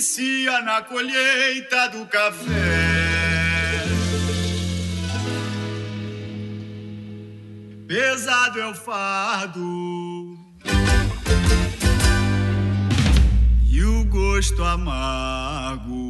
inicia na colheita do café. Pesado é o fardo e o gosto amargo.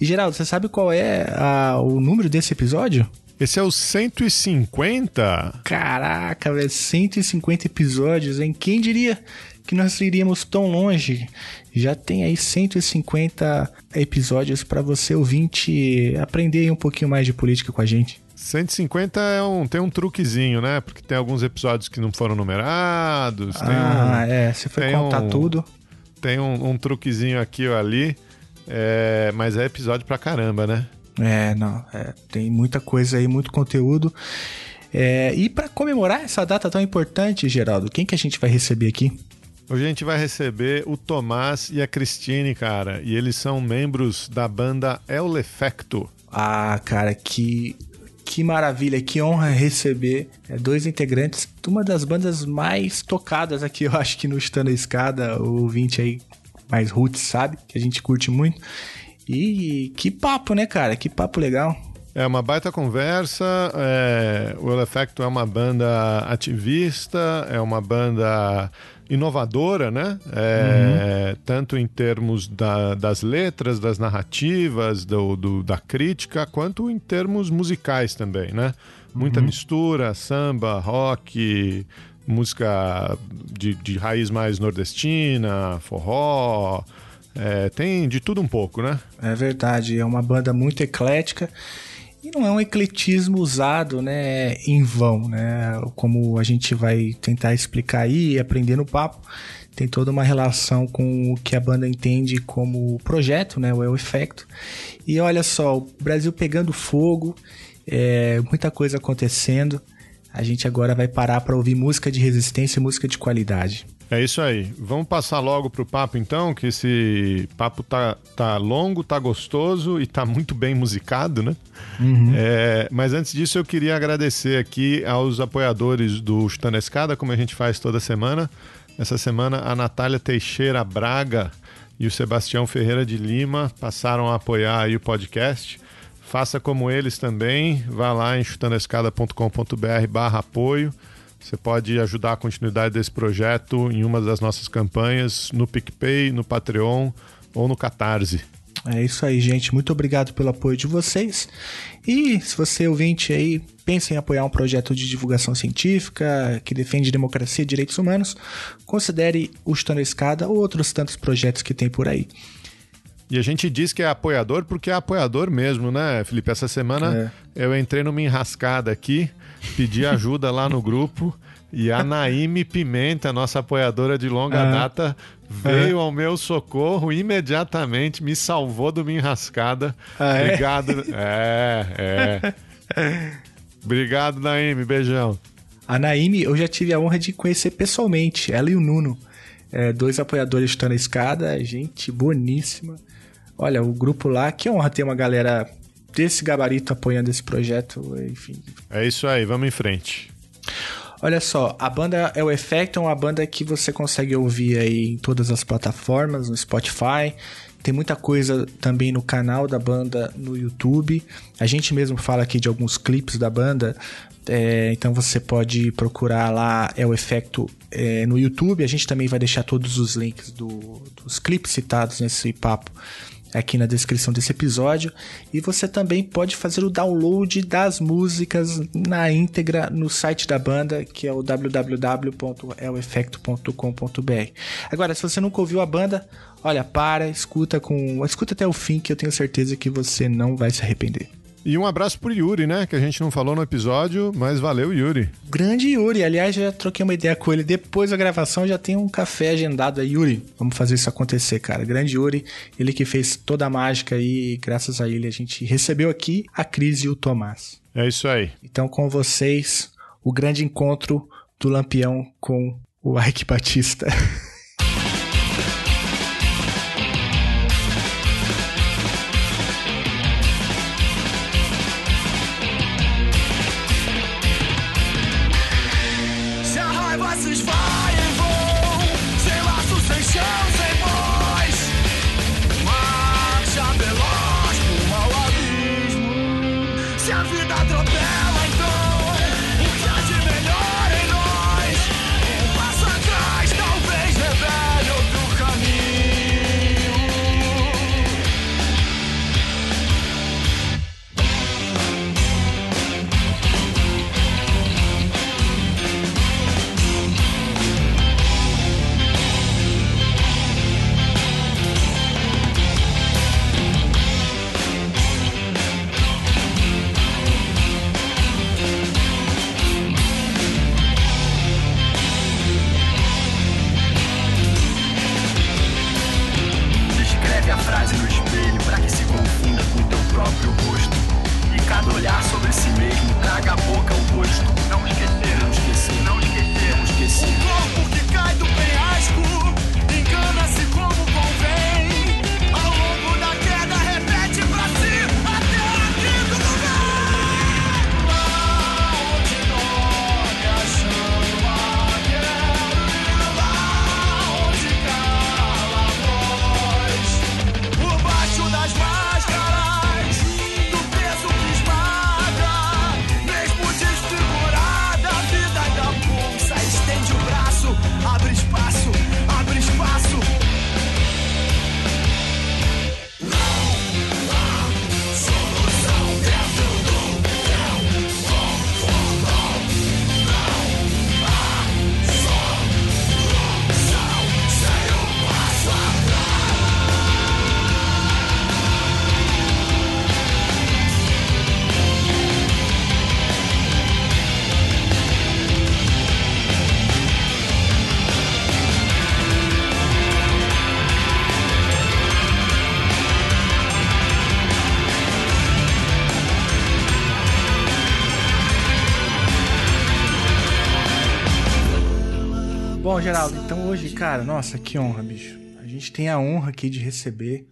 E Geraldo, você sabe qual é a- o número desse episódio? Esse é o 150? Caraca, velho, 150 episódios, hein? Quem diria que nós iríamos tão longe? Já tem aí 150 episódios para você ouvinte aprender um pouquinho mais de política com a gente. 150 é um, tem um truquezinho, né? Porque tem alguns episódios que não foram numerados. Ah, um, é, você foi contar um- tudo. tem um, um truquezinho aqui ou ali. É, mas é episódio pra caramba, né? É, não, é, tem muita coisa aí, muito conteúdo. É, e para comemorar essa data tão importante, Geraldo, quem que a gente vai receber aqui? Hoje a gente vai receber o Tomás e a Cristine, cara. E eles são membros da banda El Efecto. Ah, cara, que, que maravilha, que honra receber é, dois integrantes de uma das bandas mais tocadas aqui, eu acho que no Estando a Escada, o ouvinte aí mais roots, sabe? Que a gente curte muito. E que papo, né, cara? Que papo legal. É uma baita conversa. É, o El Efecto é uma banda ativista, é uma banda inovadora, né? É, Tanto em termos da- das letras, das narrativas, do, do- da crítica, quanto em termos musicais também, né? Muita mistura, samba, rock, música de, de raiz mais nordestina, forró. é, tem de tudo um pouco, né? É verdade, é uma banda muito eclética e não é um ecletismo usado, né, em vão, né? Como a gente vai tentar explicar aí e aprender no papo, tem toda uma relação com o que a banda entende como projeto, né, o El Efecto. E olha só, o Brasil pegando fogo, é, muita coisa acontecendo. A gente agora vai parar para ouvir música de resistência e música de qualidade. É isso aí. Vamos passar logo pro papo então, que esse papo tá, tá longo, tá gostoso e tá muito bem musicado, né? É, mas antes disso eu queria agradecer aqui aos apoiadores do Chutando a Escada, como a gente faz toda semana. Essa semana a Natália Teixeira Braga e o Sebastião Ferreira de Lima passaram a apoiar aí o podcast. Faça como eles também, vá lá em chutandoescada.com.br barra apoio. Você pode ajudar a continuidade desse projeto em uma das nossas campanhas no PicPay, no Patreon ou no Catarse. É isso aí, gente. Muito obrigado pelo apoio de vocês. E se você ouvinte aí pensa em apoiar um projeto de divulgação científica que defende democracia e direitos humanos, considere o Chutando a Escada ou outros tantos projetos que tem por aí. E a gente diz que é apoiador porque é apoiador mesmo, né, Felipe? Essa semana eu entrei numa enrascada aqui, pedi ajuda lá no grupo e a Naime Pimenta, nossa apoiadora de longa Ah. data, veio ao meu socorro imediatamente, me salvou de uma enrascada. Ah, é? Obrigado. É, é. Obrigado, Naime. Beijão. A Naime, eu já tive a honra de conhecer pessoalmente, ela e o Nuno. É, dois apoiadores Chutando a Escada, gente boníssima. Olha, o grupo lá, que honra ter uma galera desse gabarito apoiando esse projeto, enfim, É isso aí, vamos em frente. Olha só, a banda é o Effect, é uma banda que você consegue ouvir aí em todas as plataformas, no Spotify. Tem muita coisa também no canal da banda no YouTube. A gente mesmo fala aqui de alguns clipes da banda. é, então você pode procurar lá é o Efecto é, no YouTube. A gente também vai deixar todos os links do- dos clipes citados nesse papo aqui na descrição desse episódio. E você também pode fazer o download das músicas na íntegra no site da banda, que é o www.elefecto.com.br. Agora, se você nunca ouviu a banda, olha, para, escuta com, escuta até o fim que eu tenho certeza que você não vai se arrepender. E um abraço pro Yuri, né? Que a gente não falou no episódio, mas valeu, Yuri. Grande Yuri. Aliás, já troquei uma ideia com ele depois da gravação, já tem um café agendado aí. Yuri, vamos fazer isso acontecer, cara. Grande Yuri, ele que fez toda a mágica aí, graças a ele a gente recebeu aqui a Cris e o Tomás. É isso aí. Então, com vocês, o grande encontro do Lampião com o Ike Batista. Geraldo, então hoje, cara, nossa, que honra, bicho. A gente tem a honra aqui de receber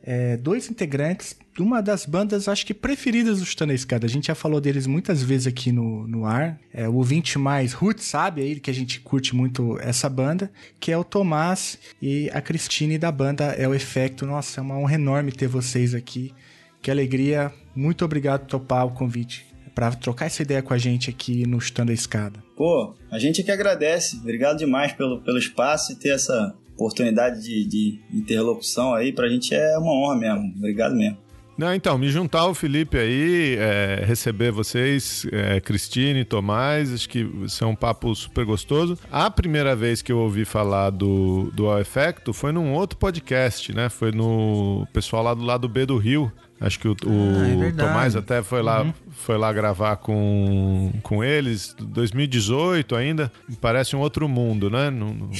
é, dois integrantes de uma das bandas, acho que preferidas do Chutando a Escada. A gente já falou deles muitas vezes aqui no, no ar. É, o ouvinte mais root sabe aí que a gente curte muito essa banda, que é o Tomás e a Cristine da banda É o Efecto. Nossa, é uma honra enorme ter vocês aqui. Que alegria. Muito obrigado por topar o convite para trocar essa ideia com a gente aqui no Chutando a Escada. Pô, a gente é que agradece. Obrigado demais pelo, pelo espaço e ter essa oportunidade de, de interlocução aí. Pra gente é uma honra mesmo. Obrigado mesmo. Não, então, me juntar ao Felipe aí, é, receber vocês, é, Cristine, Tomás, acho que isso é um papo super gostoso. A primeira vez que eu ouvi falar do, do All Effecto foi num outro podcast, né? Foi no pessoal lá do lado B do Rio, Acho que o, o ah, é Tomás até foi lá, uhum. foi lá gravar com, com eles, 2018 ainda. Parece um outro mundo, né?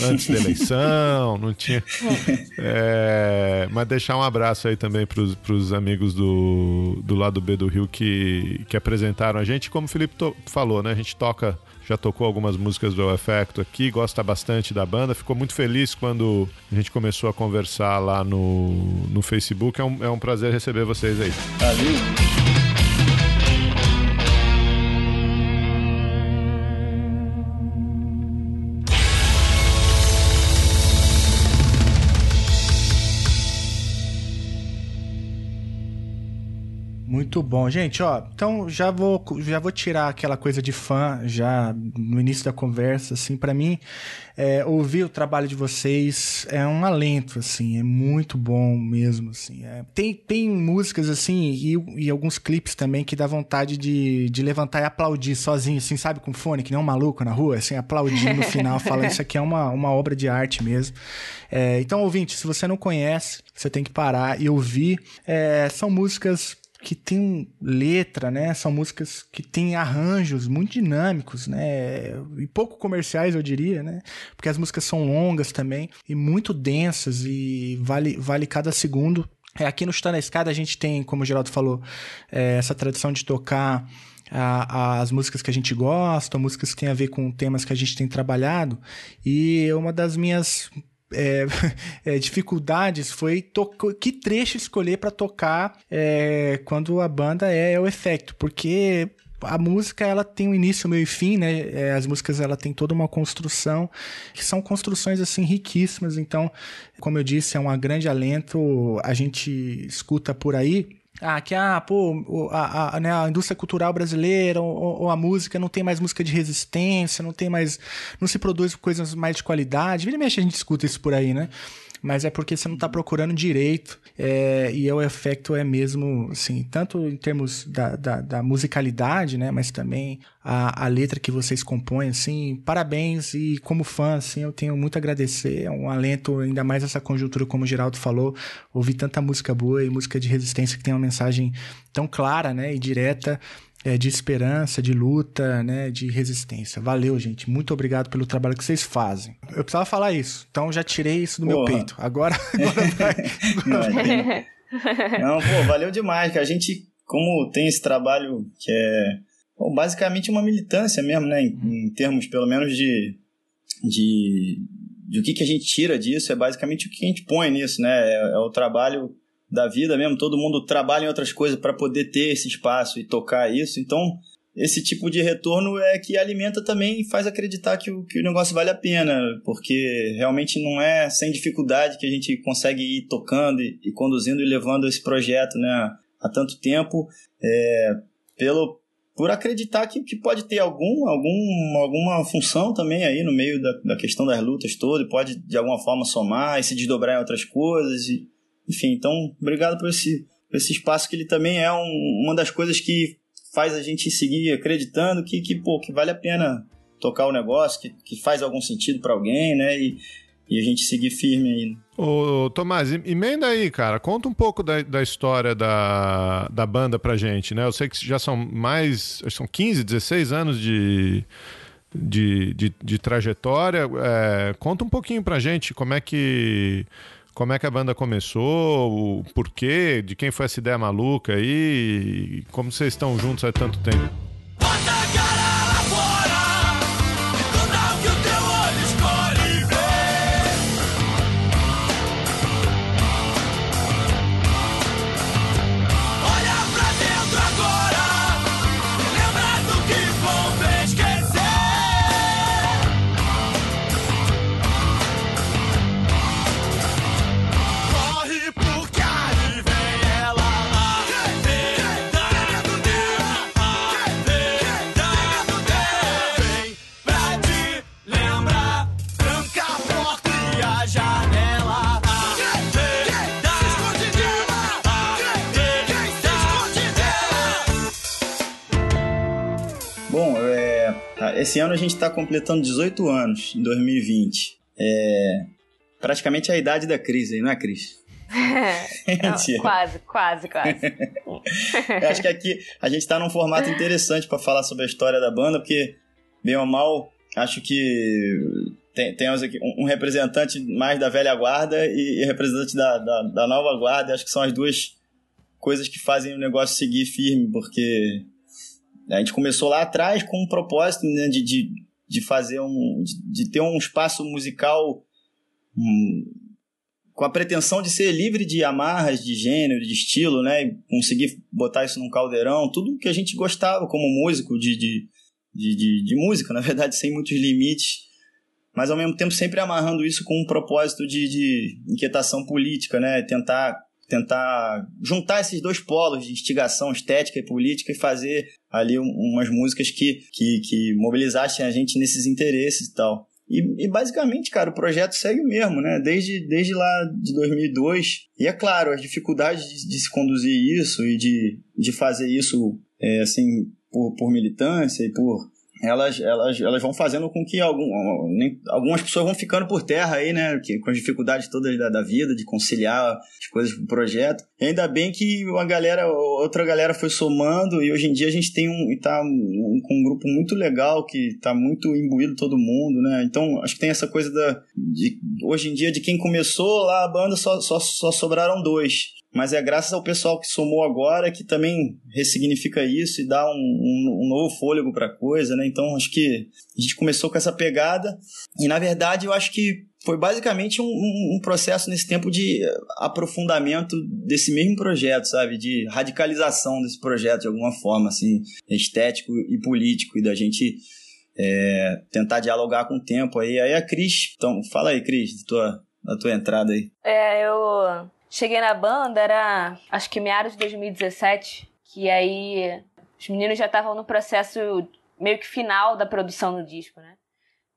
antes da eleição, não tinha. É, mas deixar um abraço aí também para os amigos do, do lado B do Rio que, que apresentaram a gente. Como o Felipe falou, né? A gente toca já tocou algumas músicas do Efecto aqui, gosta bastante da banda. Ficou muito feliz quando a gente começou a conversar lá no, no Facebook. É um, é um prazer receber vocês aí. Valeu. Muito bom, gente, ó. Então já vou já vou tirar aquela coisa de fã já no início da conversa, assim, para mim é, ouvir o trabalho de vocês é um alento, assim, é muito bom mesmo, assim. É, tem, tem músicas, assim, e, e, alguns clipes também que dá vontade de, de levantar e aplaudir sozinho, assim, sabe, com fone, que nem um maluco na rua, assim, aplaudir no final, falando isso aqui é uma, uma obra de arte mesmo. É, então, ouvinte, se você não conhece, você tem que parar e ouvir. É, são músicas que tem letra, né? São músicas que têm arranjos muito dinâmicos, né? E pouco comerciais, eu diria, né? Porque as músicas são longas também e muito densas e vale, vale cada segundo. É, aqui no Está na Escada a gente tem, como o Geraldo falou, é, essa tradição de tocar a, as músicas que a gente gosta, músicas que têm a ver com temas que a gente tem trabalhado. E uma das minhas é, é, dificuldades foi que trecho escolher para tocar é, quando a banda é, o efeito, porque a música ela tem um início, meio e fim, né? É, as músicas ela tem toda uma construção que são construções assim riquíssimas. Então, como eu disse, é um grande alento. A gente escuta por aí ah, que ah, pô, a, a, né, a indústria cultural brasileira ou, ou, a música não tem mais música de resistência, não tem mais. não se produz coisas mais de qualidade. Vira e mexe a gente escuta isso por aí, né? Mas é porque você não está procurando direito. É, e o efeito é mesmo, assim, tanto em termos da, da, da musicalidade, né? Mas também a, a, letra que vocês compõem, assim, parabéns. E como fã, assim, eu tenho muito a agradecer. É um alento, ainda mais essa conjuntura, como o Geraldo falou, ouvir tanta música boa e música de resistência que tem uma mensagem tão clara, né? E direta é, de esperança, de luta, né, de resistência. Valeu, gente. Muito obrigado pelo trabalho que vocês fazem. Eu precisava falar isso, então já tirei isso do Porra. meu peito. Agora, agora vai. Não, pô, valeu demais. Que a gente, como tem esse trabalho que é bom, basicamente uma militância mesmo, né, em, em termos pelo menos de, de, de o que, que a gente tira disso, é basicamente o que a gente põe nisso, né? é, é o trabalho da vida mesmo, todo mundo trabalha em outras coisas para poder ter esse espaço e tocar isso. Então, esse tipo de retorno é que alimenta também e faz acreditar que o, que o negócio vale a pena, porque realmente não é sem dificuldade que a gente consegue ir tocando e, e conduzindo e levando esse projeto né, há tanto tempo, é, pelo, por acreditar que, que pode ter algum, algum, alguma função também aí no meio da, da questão das lutas todas, pode de alguma forma somar e se desdobrar em outras coisas. E, enfim, então, obrigado por esse, por esse espaço que ele também é um, uma das coisas que faz a gente seguir acreditando que, que, pô, que vale a pena tocar o negócio, que, que faz algum sentido para alguém, né? E, e a gente seguir firme aí. Ô, Tomás, emenda aí, cara. Conta um pouco da, da história da, da banda pra gente, né? Eu sei que já são mais. São 15, 16 anos de, de, de, de trajetória. É, conta um pouquinho pra gente como é que como é que a banda começou, o porquê, de quem foi essa ideia maluca aí, como vocês estão juntos há tanto tempo. Esse ano a gente está completando 18 anos, em 2020. É praticamente a idade da crise, não é, Cris? Não, quase, quase, quase. acho que aqui a gente está num formato interessante para falar sobre a história da banda, porque, bem ou mal, acho que tem, temos aqui um representante mais da velha guarda e, e representante da, da, da, nova guarda. Acho que são as duas coisas que fazem o negócio seguir firme, porque a gente começou lá atrás com um propósito né, de, de, de fazer um. De, de ter um espaço musical um, com a pretensão de ser livre de amarras de gênero, de estilo, né? E conseguir botar isso num caldeirão, tudo que a gente gostava como músico de, de, de, de, de música, na verdade, sem muitos limites mas ao mesmo tempo sempre amarrando isso com um propósito de, de inquietação política, né? Tentar tentar juntar esses dois polos de instigação estética e política e fazer ali umas músicas que, que, que mobilizassem a gente nesses interesses e tal. E, e, basicamente, cara, o projeto segue o mesmo, né? Desde, desde lá de 2002. E é claro, as dificuldades de, de se conduzir isso e de, de fazer isso, é, assim, por, por militância e por elas, elas, elas vão fazendo com que algum, algumas pessoas vão ficando por terra aí, né? Que, com as dificuldades todas da, da vida, de conciliar as coisas pro projeto. E ainda bem que uma galera, outra galera foi somando e hoje em dia a gente tem um, tá um, um, um grupo muito legal que tá muito imbuído todo mundo, né? Então acho que tem essa coisa da, de, hoje em dia de quem começou lá a banda só, só, só sobraram dois mas é graças ao pessoal que somou agora que também ressignifica isso e dá um, um, um novo fôlego para a coisa, né? Então acho que a gente começou com essa pegada e na verdade eu acho que foi basicamente um, um, processo nesse tempo de aprofundamento desse mesmo projeto, sabe? De radicalização desse projeto de alguma forma, assim, estético e político, e da gente é, tentar dialogar com o tempo aí. Aí a Cris, então, fala aí, Cris, da tua, da tua entrada aí. É, eu Cheguei na banda, era acho que meados de 2017, que aí os meninos já estavam no processo meio que final da produção do disco, né?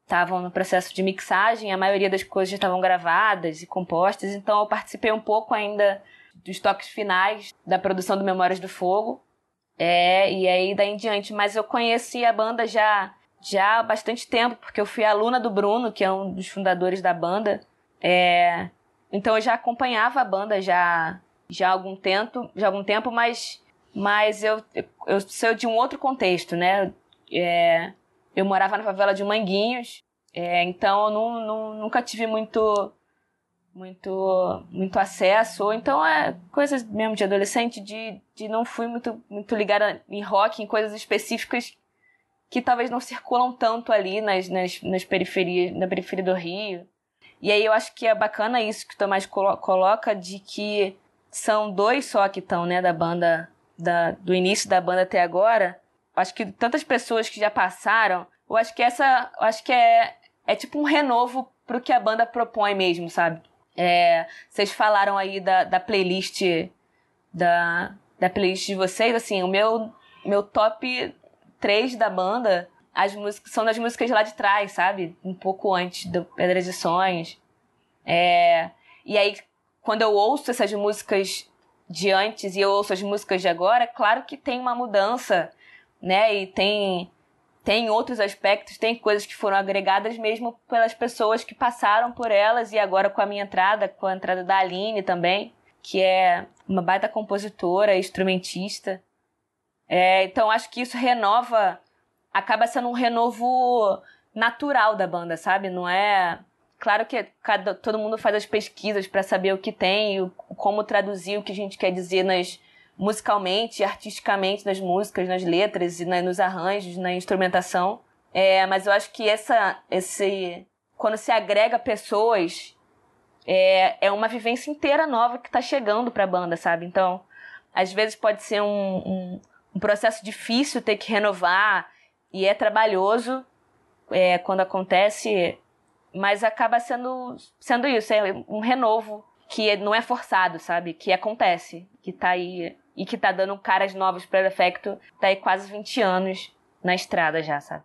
Estavam no processo de mixagem, a maioria das coisas já estavam gravadas e compostas, então eu participei um pouco ainda dos toques finais da produção do Memórias do Fogo. É, e aí daí em diante, mas eu conheci a banda já já há bastante tempo, porque eu fui aluna do Bruno, que é um dos fundadores da banda. É, então eu já acompanhava a banda já, já há algum tempo, já algum tempo, mas, mas eu, eu sou de um outro contexto, né? É, eu morava na favela de Manguinhos, é, então eu não, não, nunca tive muito muito muito acesso então é coisas mesmo de adolescente de, de não fui muito muito ligada em rock em coisas específicas que talvez não circulam tanto ali nas, nas, nas periferias na periferia do Rio e aí eu acho que é bacana isso que o Tomás coloca de que são dois só que estão, né, da banda, da, do início da banda até agora. Acho que tantas pessoas que já passaram, eu acho que essa, acho que é, é tipo um renovo pro que a banda propõe mesmo, sabe? É, vocês falaram aí da, da playlist da, da playlist de vocês, assim, o meu, meu top 3 da banda as músicas são das músicas lá de trás, sabe? Um pouco antes do Pedras e Sonhos. É, e aí, quando eu ouço essas músicas de antes e eu ouço as músicas de agora, claro que tem uma mudança, né? E tem tem outros aspectos, tem coisas que foram agregadas mesmo pelas pessoas que passaram por elas e agora com a minha entrada, com a entrada da Aline também, que é uma baita compositora, instrumentista. É, então acho que isso renova acaba sendo um renovo natural da banda, sabe? Não é. Claro que cada, todo mundo faz as pesquisas para saber o que tem, o, como traduzir o que a gente quer dizer nas musicalmente, artisticamente nas músicas, nas letras e na, nos arranjos, na instrumentação. É, mas eu acho que essa, esse, quando se agrega pessoas, é, é uma vivência inteira nova que está chegando para a banda, sabe? Então, às vezes pode ser um, um, um processo difícil ter que renovar e é trabalhoso é, quando acontece, mas acaba sendo, sendo isso, é um renovo que não é forçado, sabe? Que acontece, que tá aí e que tá dando caras novas para o efeito, tá aí quase 20 anos na estrada já, sabe?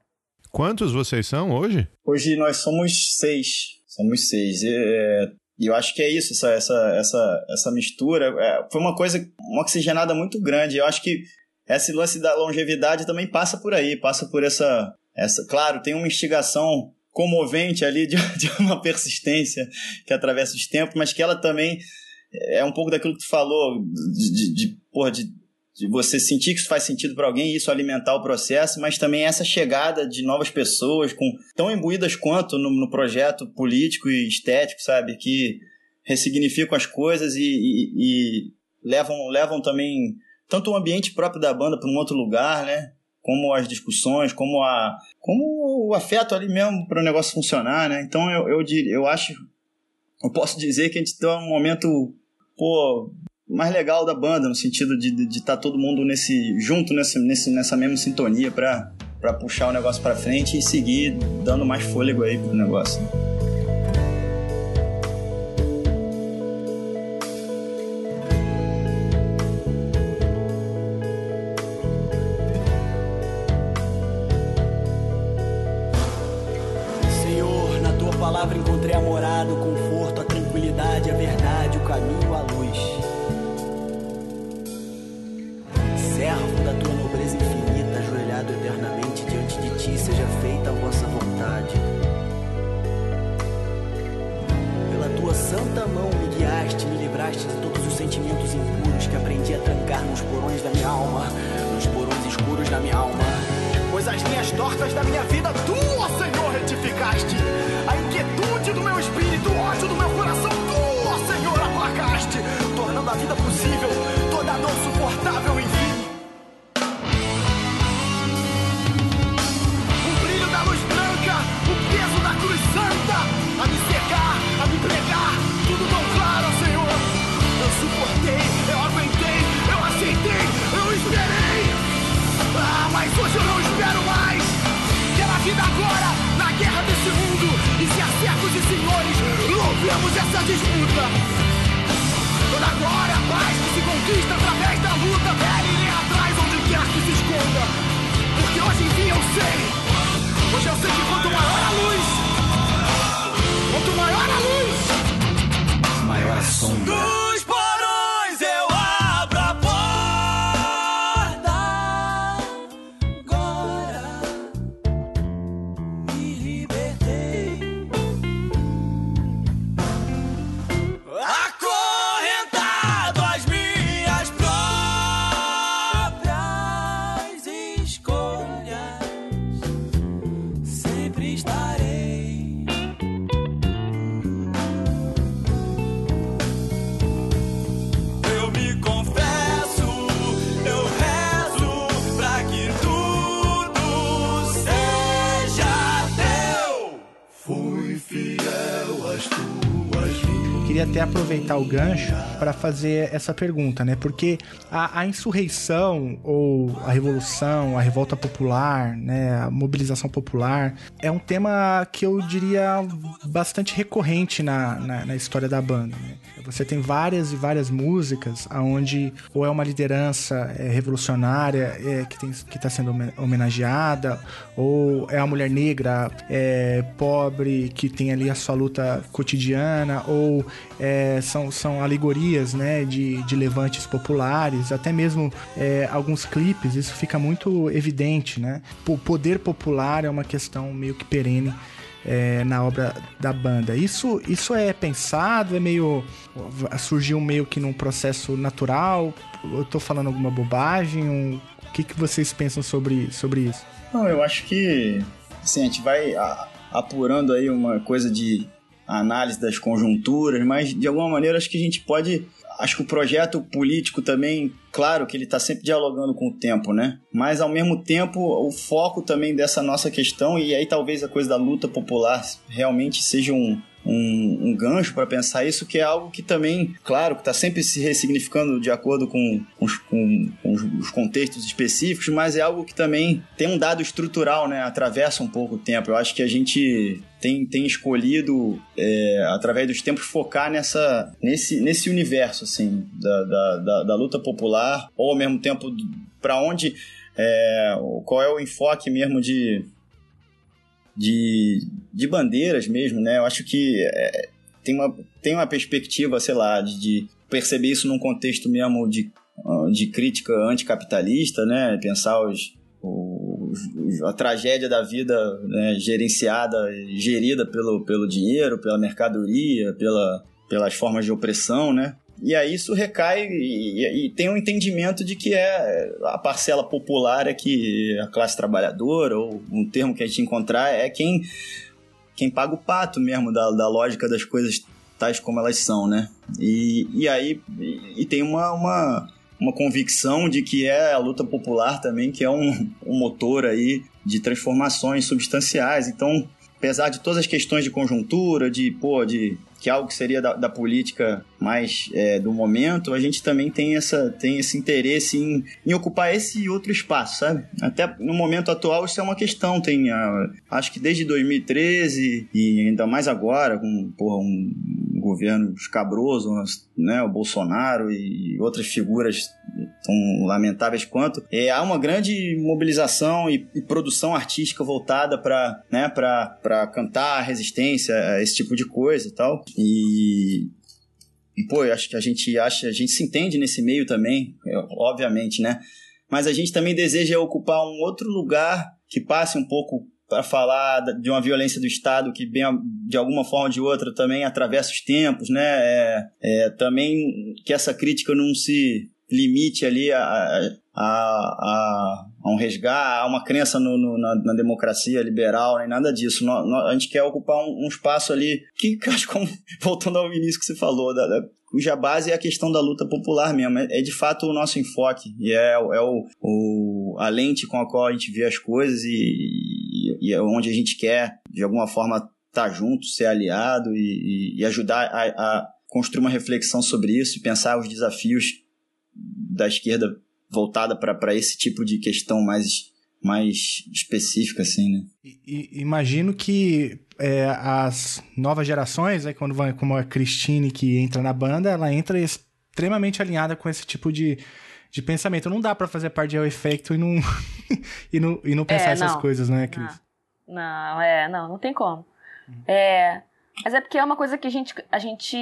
Quantos vocês são hoje? Hoje nós somos seis. Somos seis. É, e eu acho que é isso, essa, essa, essa, essa mistura. É, foi uma coisa, uma oxigenada muito grande. Eu acho que esse lance da longevidade também passa por aí, passa por essa. essa claro, tem uma instigação comovente ali de, de uma persistência que atravessa os tempos, mas que ela também é um pouco daquilo que tu falou, de, de, de, porra, de, de você sentir que isso faz sentido para alguém e isso alimentar o processo, mas também essa chegada de novas pessoas com tão imbuídas quanto no, no projeto político e estético, sabe? Que ressignificam as coisas e, e, e levam, levam também tanto o ambiente próprio da banda para um outro lugar, né? Como as discussões, como a como o afeto ali mesmo para o negócio funcionar, né? Então eu, eu, eu acho, eu posso dizer que a gente está um momento, pô, mais legal da banda, no sentido de estar de, de tá todo mundo nesse junto nesse, nesse, nessa mesma sintonia para puxar o negócio para frente e seguir dando mais fôlego aí pro negócio. trás aproveitar o gancho para fazer essa pergunta, né? Porque a, a insurreição ou a revolução, a revolta popular, né? A mobilização popular é um tema que eu diria bastante recorrente na, na, na história da banda. Né? Você tem várias e várias músicas onde ou é uma liderança é, revolucionária é, que está sendo homen- homenageada, ou é a mulher negra é, pobre que tem ali a sua luta cotidiana, ou é, são, são alegorias né, de, de levantes populares, até mesmo é, alguns clipes, isso fica muito evidente. Né? O poder popular é uma questão meio que perene é, na obra da banda. Isso, isso é pensado, é meio. surgiu meio que num processo natural? Eu tô falando alguma bobagem? Um- o que, que vocês pensam sobre, sobre isso? Não, eu acho que assim, a gente vai apurando aí uma coisa de análise das conjunturas, mas de alguma maneira acho que a gente pode. Acho que o projeto político também, claro que ele está sempre dialogando com o tempo, né? Mas ao mesmo tempo, o foco também dessa nossa questão, e aí talvez a coisa da luta popular realmente seja um, um, um gancho para pensar isso, que é algo que também, claro, que está sempre se ressignificando de acordo com, os, com- com os contextos específicos, mas é algo que também tem um dado estrutural, né? Atravessa um pouco o tempo. Eu acho que a gente tem, tem escolhido, é, através dos tempos, focar nessa, nesse, nesse universo, assim, da, da, da, da luta popular, ou ao mesmo tempo, para onde, é, qual é o enfoque mesmo de, de, de bandeiras mesmo, né? Eu acho que é, tem, uma, tem uma perspectiva, sei lá, de, de perceber isso num contexto mesmo de, ah, de crítica anticapitalista, né? Pensar os, os, a tragédia da vida né, gerenciada, gerida pelo, pelo dinheiro, pela mercadoria, pela, pelas formas de opressão, né? E aí isso recai e, e- tem um entendimento de que é a parcela popular é que a classe trabalhadora, ou um termo que a gente encontrar, é quem, quem paga o pato mesmo da, da lógica das coisas tais como elas são, né? E, e aí e tem uma, uma, uma convicção de que é a luta popular também, que é um, um motor aí de transformações substanciais. Então, apesar de todas as questões de conjuntura, de, pô, de que é algo que seria da, da política mais é, do momento, a gente também tem, essa, tem esse interesse em, em ocupar esse outro espaço, sabe? Até no momento atual isso é uma questão, tem ah, acho que desde 2013 e ainda mais agora, com porra, um governo escabroso, né, o Bolsonaro e outras figuras tão lamentáveis quanto, é, há uma grande mobilização e, e produção artística voltada para né, cantar resistência, esse tipo de coisa e tal. E, e pô, eu acho que a gente acha, a gente se entende nesse meio também, é, obviamente, né? Mas a gente também deseja ocupar um outro lugar que passe um pouco para falar de uma violência do Estado que, bem, de alguma forma ou de outra, também atravessa os tempos, né? É, é, também que essa crítica não se limite ali a, a, a, a um resgate, a uma crença no, no, na, na, democracia liberal, nem nada disso. No, no, a gente quer ocupar um, um espaço ali que, acho como, voltando ao início que você falou, da, da, cuja base é a questão da luta popular mesmo. É, é de fato o nosso enfoque e é, é o, o, a lente com a qual a gente vê as coisas e, e, e é onde a gente quer, de alguma forma, estar tá junto, ser aliado e, e ajudar a, a construir uma reflexão sobre isso e pensar os desafios da esquerda voltada para esse tipo de questão mais mais específica, assim, né? E, imagino que é, as novas gerações, né, quando vai, como a Christine que entra na banda, ela entra extremamente alinhada com esse tipo de, de pensamento. Não dá para fazer parte de Effecto e não, e não, e não pensar é, essas coisas, né, Cris? Não. não, é, não, não tem como. É, mas é porque é uma coisa que a gente, a gente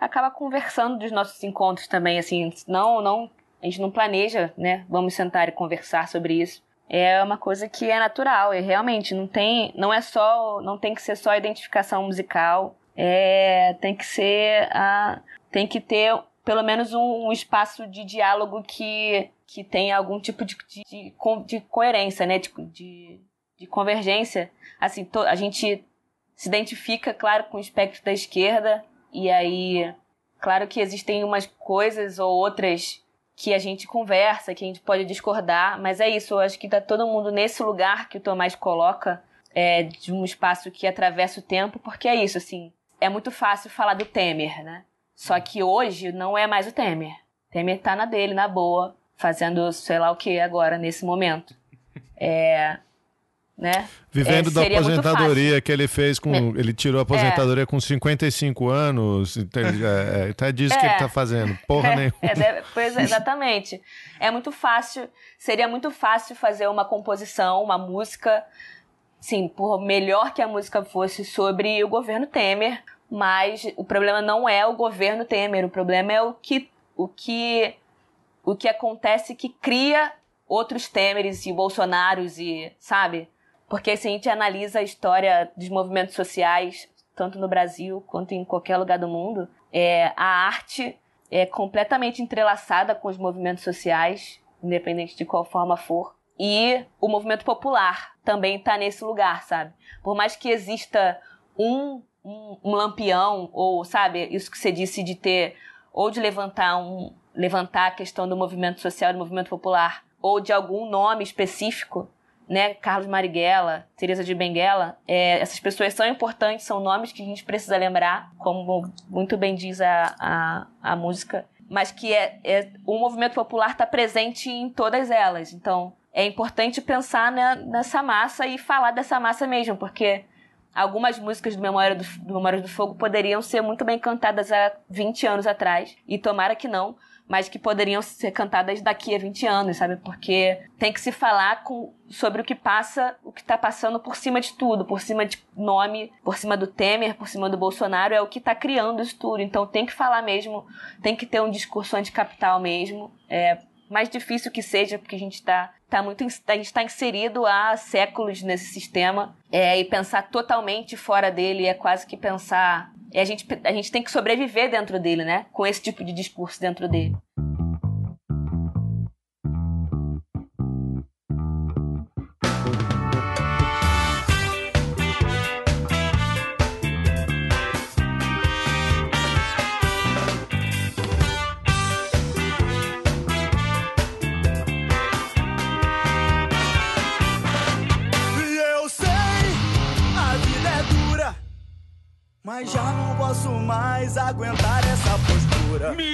acaba conversando dos nossos encontros também, assim, não, não, a gente não planeja, né? Vamos sentar e conversar sobre isso é uma coisa que é natural e realmente não tem não é só não tem que ser só identificação musical é tem que ser a tem que ter pelo menos um, um espaço de diálogo que que tenha algum tipo de, de, de, coerência né de, de, de convergência assim to, a gente se identifica claro com o espectro da esquerda e aí claro que existem umas coisas ou outras que a gente conversa, que a gente pode discordar, mas é isso, eu acho que tá todo mundo nesse lugar que o Tomás coloca, é, de um espaço que atravessa o tempo, porque é isso, assim, é muito fácil falar do Temer, né? Só que hoje não é mais o Temer. Temer tá na dele, na boa, fazendo sei lá o que agora, nesse momento. É, né? Vivendo é, da aposentadoria que ele fez com. Ele tirou a aposentadoria é. com 55 anos. Então, é, é, é disso que ele está fazendo. Porra é, nenhuma. É, pois exatamente. É muito fácil. Seria muito fácil fazer uma composição, uma música. Sim, por melhor que a música fosse sobre o governo Temer, mas o problema não é o governo Temer, o problema é o que o que o que acontece que cria outros Temeres e Bolsonaros e, sabe? Porque se a gente analisa a história dos movimentos sociais, tanto no Brasil quanto em qualquer lugar do mundo, é, a arte é completamente entrelaçada com os movimentos sociais, independente de qual forma for. E o movimento popular também está nesse lugar, sabe? Por mais que exista um, um, um, lampião, ou, sabe, isso que você disse de ter, ou de levantar, um, levantar a questão do movimento social, do movimento popular, ou de algum nome específico, né, Carlos Marighella, Teresa de Benguela, é, essas pessoas são importantes, são nomes que a gente precisa lembrar, como muito bem diz a, a, a música, mas que é, é o movimento popular está presente em todas elas. Então, é importante pensar nessa massa e falar dessa massa mesmo, porque algumas músicas do Memória do, do do Fogo poderiam ser muito bem cantadas há 20 anos atrás, e tomara que não, mas que poderiam ser cantadas daqui a 20 anos, sabe? Porque tem que se falar com, sobre o que passa, o que está passando por cima de tudo, por cima de nome, por cima do Temer, por cima do Bolsonaro, é o que está criando isso tudo. Então tem que falar mesmo, tem que ter um discurso anticapital mesmo. É, mais difícil que seja, porque a gente está tá muito a gente está inserido há séculos nesse sistema é, e pensar totalmente fora dele é quase que pensar e a gente, a gente tem que sobreviver dentro dele, né? Com esse tipo de discurso dentro dele.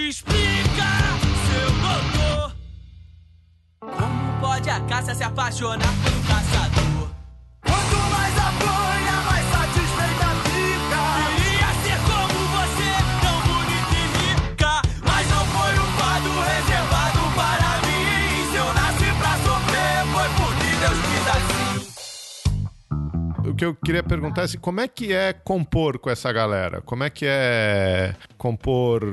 Explica, seu doutor, como pode a caça se apaixonar por um caçador? O que eu queria perguntar é assim, como é que é compor com essa galera? Como é que é compor,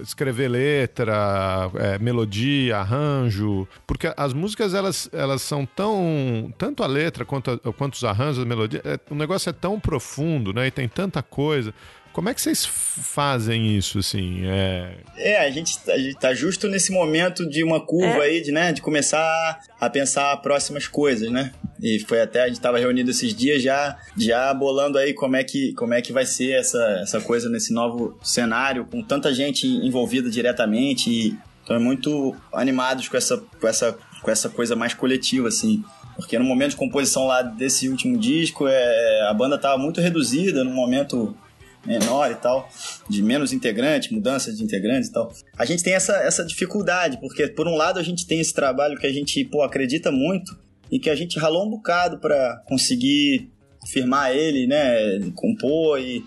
escrever letra, é, melodia, arranjo? Porque as músicas, elas, elas são tão... Tanto a letra quanto, a, quanto os arranjos, a melodia, é, o negócio é tão profundo, né? E tem tanta coisa. Como é que vocês fazem isso, assim? É, é a, gente, a gente tá justo nesse momento de uma curva é. aí, de, né, de começar a pensar próximas coisas, né? E foi até, a gente tava reunido esses dias já, já bolando aí como é que, como é que vai ser essa, essa coisa nesse novo cenário, com tanta gente envolvida diretamente e estamos muito animados com essa, com, essa, com essa coisa mais coletiva, assim. Porque no momento de composição lá desse último disco, é, a banda tava muito reduzida, no momento menor e tal, de menos integrantes, mudança de integrantes e tal. A gente tem essa, essa dificuldade, porque por um lado a gente tem esse trabalho que a gente pô, acredita muito e que a gente ralou um bocado para conseguir firmar ele, né, compor e,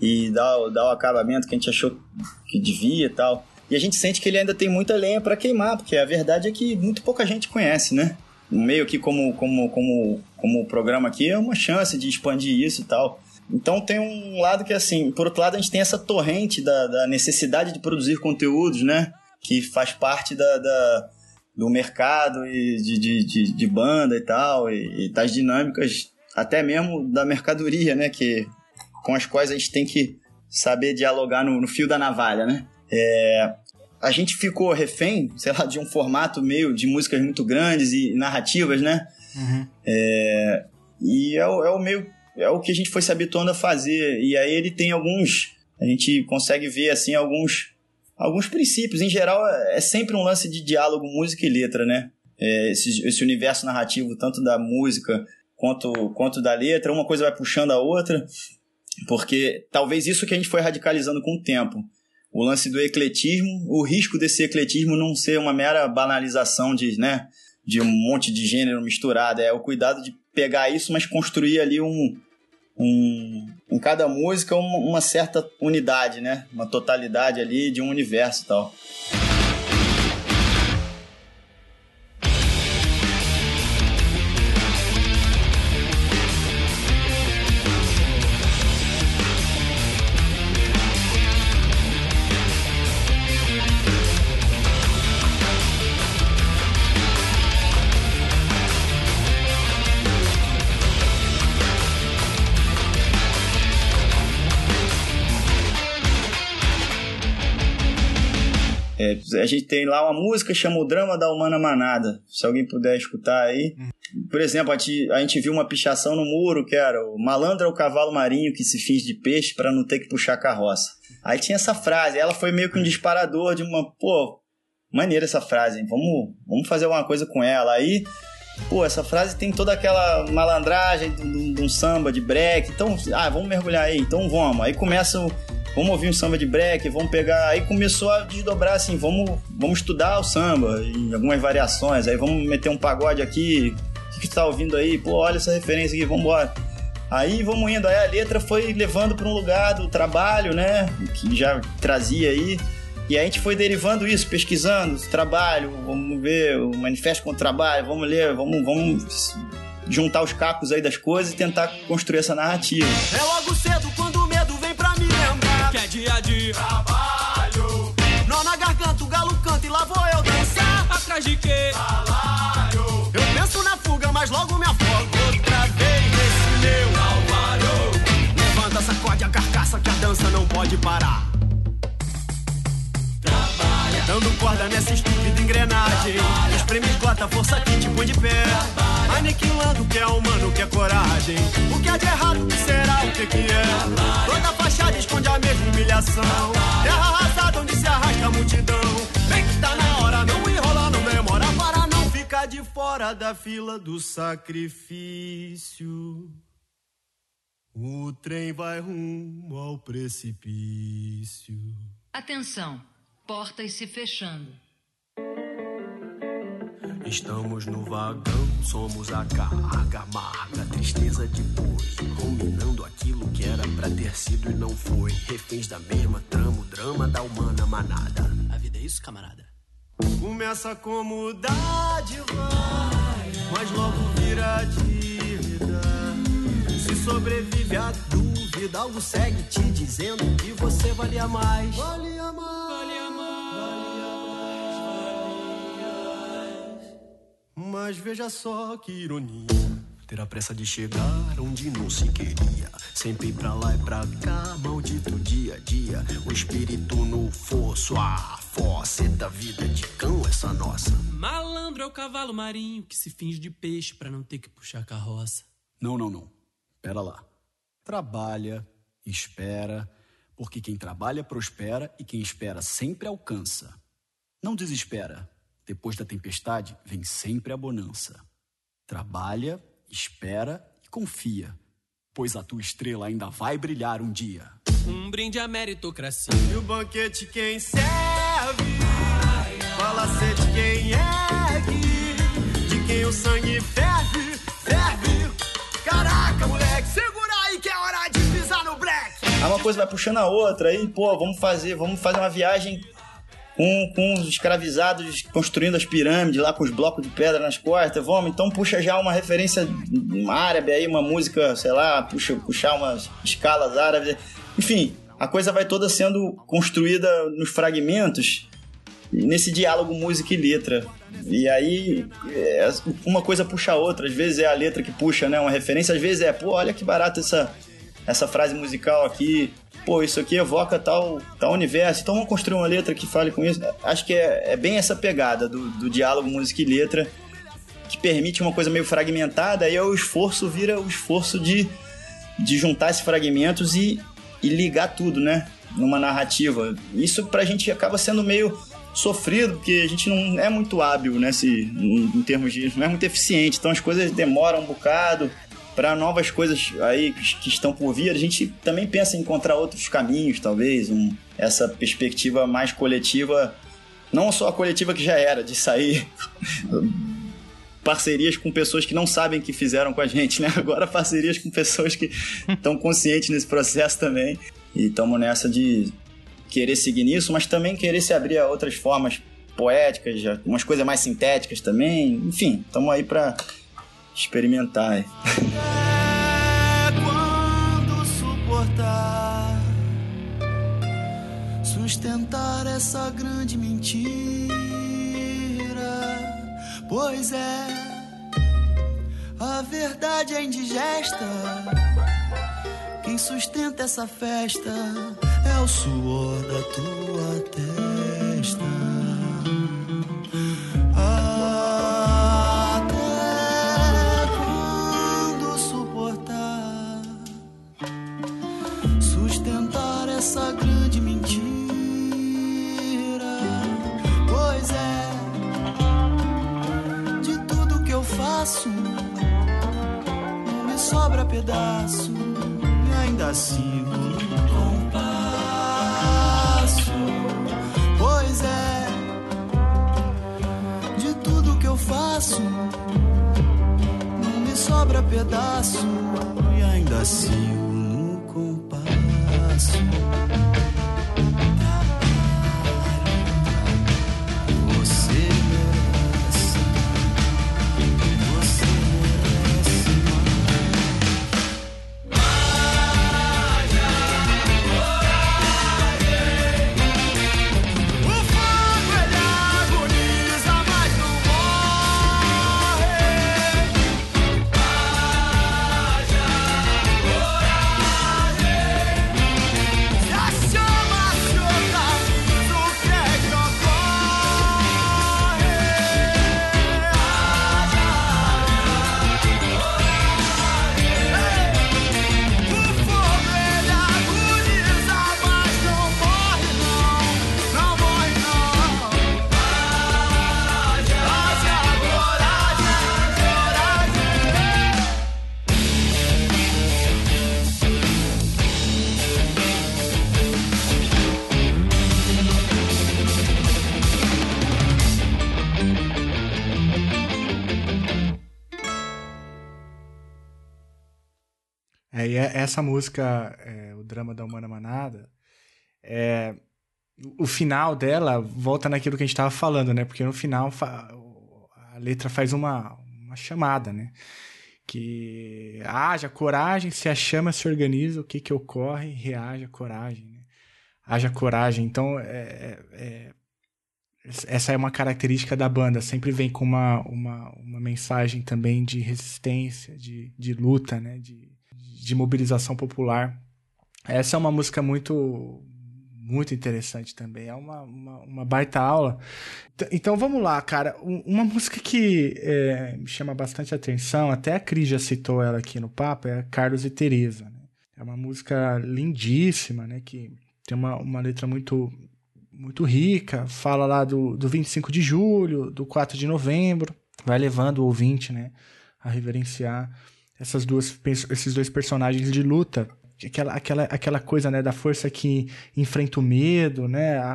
e dar, dar o acabamento que a gente achou que devia e tal. E a gente sente que ele ainda tem muita lenha para queimar, porque a verdade é que muito pouca gente conhece, né? Meio aqui, como, como, como, como o programa aqui, é uma chance de expandir isso e tal. Então tem um lado que, assim, por outro lado, a gente tem essa torrente da, da necessidade de produzir conteúdos, né? Que faz parte da, da do mercado e de, de, de, de, banda e tal, e, e das dinâmicas, até mesmo da mercadoria, né? Que, com as quais a gente tem que saber dialogar no, no fio da navalha, né? É, a gente ficou refém, sei lá, de um formato meio de músicas muito grandes e narrativas, né? Uhum. É, e é é o meio é o que a gente foi se habituando a fazer. E aí ele tem alguns. A gente consegue ver assim alguns alguns princípios. Em geral, é sempre um lance de diálogo, música e letra, né? É, esse, esse universo narrativo, tanto da música quanto, quanto da letra, uma coisa vai puxando a outra, porque talvez isso que a gente foi radicalizando com o tempo. O lance do ecletismo, o risco desse ecletismo não ser uma mera banalização de, né, de um monte de gênero misturado, é o cuidado de pegar isso, mas construir ali um, um, em cada música uma, certa unidade, né? Uma totalidade ali de um universo e tal. A gente tem lá uma música chama O Drama da Humana Manada. Se alguém puder escutar aí. Por exemplo, a gente, a gente viu uma pichação no muro que era o malandro é o cavalo marinho que se finge de peixe para não ter que puxar a carroça. Aí tinha essa frase, ela foi meio que um disparador de uma, pô, maneira essa frase, vamos, vamos fazer alguma coisa com ela. Aí, pô, essa frase tem toda aquela malandragem de um samba, de break, então, ah, vamos mergulhar aí, então vamos. Aí começa o vamos ouvir um samba de break, vamos pegar. Aí começou a desdobrar assim, vamos, vamos estudar o samba em algumas variações, aí vamos meter um pagode aqui. O que, tu tá ouvindo aí? Pô, olha essa referência aqui, vamos embora. Aí vamos indo, aí a letra foi levando para um lugar do trabalho, né? Que já trazia aí. E a gente foi derivando isso, pesquisando trabalho, vamos ver o manifesto contra o trabalho, vamos ler, vamos, vamos juntar os cacos aí das coisas e tentar construir essa narrativa. É logo cedo quando que é dia de trabalho. Nó na garganta, o galo canta e lá vou eu dançar. Atrás de quê? Salário. Eu penso na fuga, mas logo me afogo outra vez nesse meu calvário. Levanta, sacode a carcaça que a dança não pode parar. Dando corda nessa estúpida engrenagem. Espreme, esgota, força que te põe de pé. Aniquilando o que é humano, o que é coragem. O que é de errado, o que será, o que, que é. Toda fachada esconde a mesma humilhação. Terra arrasada onde se arrasta a multidão. Vem que tá na hora, não enrola, não demora para não ficar de fora da fila do sacrifício. O trem vai rumo ao precipício. Atenção, portas se fechando. Estamos no vagão, somos a carga amarga, tristeza depois, ruminando aquilo que era pra ter sido e não foi. Reféns da mesma trama, o drama da humana manada. A vida é isso, camarada? Começa como dádiva, mas logo vira dívida. Se sobrevive à dúvida. Algo segue te dizendo que você valia mais. Valia mais. Mas veja só que ironia. Ter a pressa de chegar onde não se queria. Sempre pra lá e pra cá, maldito dia a dia. O espírito no fosso, a da vida de cão, essa nossa. Malandro é o cavalo marinho que se finge de peixe pra não ter que puxar carroça. Não, não, não. Pera lá. Trabalha, espera, porque quem trabalha prospera e quem espera sempre alcança. Não desespera. Depois da tempestade vem sempre a bonança. Trabalha, espera e confia, pois a tua estrela ainda vai brilhar um dia. Um brinde à meritocracia. E o banquete quem serve, fala ser de quem ergue, de quem o sangue ferve, ferve. Caraca, moleque, segura aí que é hora de pisar no black. Aí uma coisa vai puxando a outra, aí, pô, vamos fazer, vamos fazer uma viagem com, com os escravizados construindo as pirâmides lá com os blocos de pedra nas costas, vamos, então puxa já uma referência árabe aí, uma música, sei lá, puxa, puxar umas escalas árabes, enfim, a coisa vai toda sendo construída nos fragmentos, nesse diálogo música e letra. E aí, é, uma coisa puxa a outra, às vezes é a letra que puxa, né, uma referência, às vezes é, pô, olha que barato essa, essa frase musical aqui, pô, isso aqui evoca tal, tal universo, então vamos construir uma letra que fale com isso. Acho que é, é bem essa pegada do, do diálogo, música e letra, que permite uma coisa meio fragmentada, aí o esforço vira o esforço de, de juntar esses fragmentos e, e ligar tudo, né? Numa narrativa. Isso pra gente acaba sendo meio sofrido, porque a gente não é muito hábil, né? Se, em, em termos de. não é muito eficiente, então as coisas demoram um bocado para novas coisas aí que estão por vir, a gente também pensa em encontrar outros caminhos, talvez, um, essa perspectiva mais coletiva, não só a coletiva que já era, de sair parcerias com pessoas que não sabem que fizeram com a gente, né? Agora parcerias com pessoas que estão conscientes nesse processo também. E estamos nessa de querer seguir nisso, mas também querer se abrir a outras formas poéticas, umas coisas mais sintéticas também. Enfim, estamos aí para experimentar. É quando suportar, sustentar essa grande mentira. Pois é, a verdade é indigesta. Quem sustenta essa festa é o suor da tua testa. Essa música, é, o drama da Humana Manada, é, o final dela volta naquilo que a gente estava falando, né? Porque no final a letra faz uma, uma chamada, né? que haja coragem, se a chama se organiza, o que que ocorre, reaja coragem, né? haja coragem. Então, é, é, essa é uma característica da banda, sempre vem com uma, uma, uma mensagem também de resistência, de, de luta, né? de, de mobilização popular. Essa é uma música muito muito interessante também. É uma, uma, uma, baita aula. Então vamos lá, cara. Uma música que é, me chama bastante atenção, até a Cris já citou ela aqui no papo, é Carlos e Teresa. Né? É uma música lindíssima, né? Que tem uma, uma letra muito muito rica, fala lá do, do 25 de julho, do 4 de novembro, vai levando o ouvinte, né, a reverenciar essas duas, esses dois personagens de luta aquela, aquela, aquela coisa né, da força que enfrenta o medo, né? A,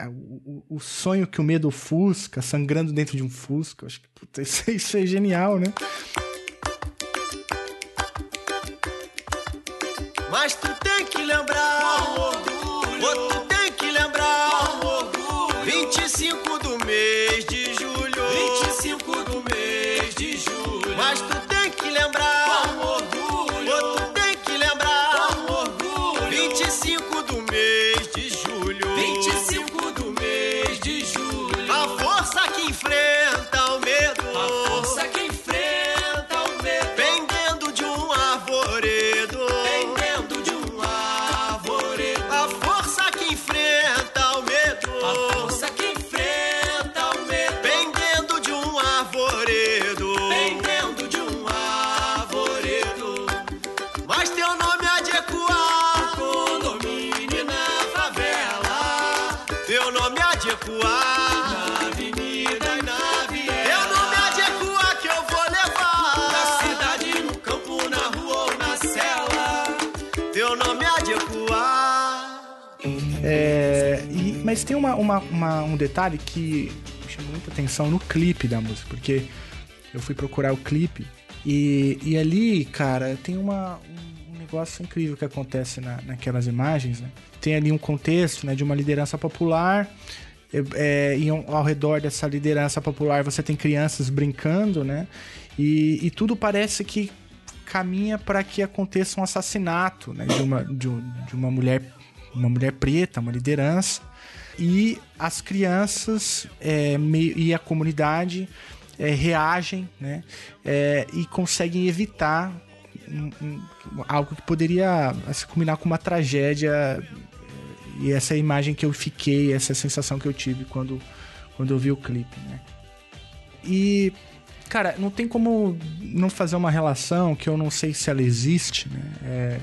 a, o, o, sonho que o medo ofusca, sangrando dentro de um fusca. acho que puta, isso, isso é genial, né? Mas tu tem que lembrar, uma, uma, um detalhe que chamou muita atenção no clipe da música, porque eu fui procurar o clipe e, e ali, cara, tem uma, um negócio incrível que acontece na, naquelas imagens, né? Tem ali um contexto né, de uma liderança popular, é, é, e ao redor dessa liderança popular você tem crianças brincando, né? E, e tudo parece que caminha para que aconteça um assassinato né, de, uma, de, de uma mulher uma mulher preta, uma liderança e as crianças é, e a comunidade é, reagem né, é, e conseguem evitar um, um, algo que poderia se combinar com uma tragédia. E essa imagem que eu fiquei, essa sensação que eu tive quando, quando eu vi o clipe. Né? E, cara, não tem como não fazer uma relação que eu não sei se ela existe. Né? É,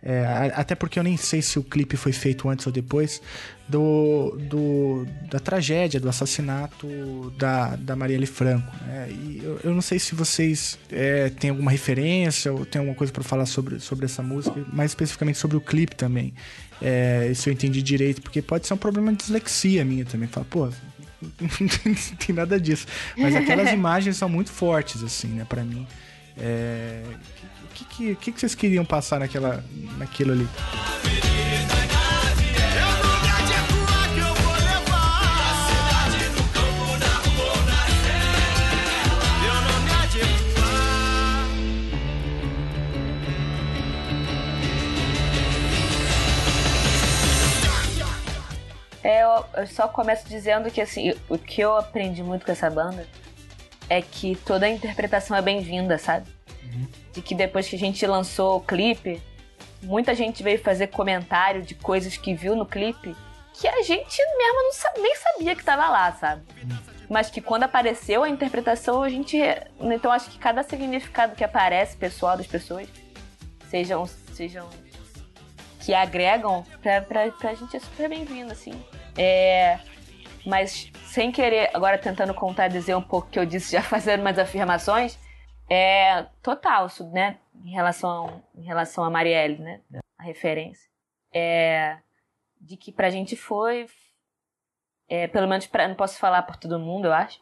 é, até porque eu nem sei se o clipe foi feito antes ou depois do, do da tragédia, do assassinato da, da Marielle Franco. Né? E eu, eu, não sei se vocês é, têm alguma referência ou tem alguma coisa para falar sobre, sobre essa música, mais especificamente sobre o clipe também. É, se eu entendi direito, porque pode ser um problema de dislexia minha também. Fala, pô, não tem nada disso. Mas aquelas imagens são muito fortes, assim, né, pra mim. É, que, que, que vocês queriam passar naquela, naquilo ali? É, eu, eu, só começo dizendo que assim, o que eu aprendi muito com essa banda é que toda a interpretação é bem-vinda, sabe? De que depois que a gente lançou o clipe, muita gente veio fazer comentário de coisas que viu no clipe que a gente mesmo não, nem sabia que estava lá, sabe? Mas que quando apareceu a interpretação, a gente. Então acho que cada significado que aparece pessoal das pessoas, sejam. sejam que agregam, pra, pra, pra gente é super bem-vindo, assim. É, mas sem querer, agora tentando contar, dizer um pouco o que eu disse, já fazendo umas afirmações, é total, né? Em relação, em relação a Marielle, né? A referência. É, de que pra gente foi. É, pelo menos pra, não posso falar por todo mundo, eu acho.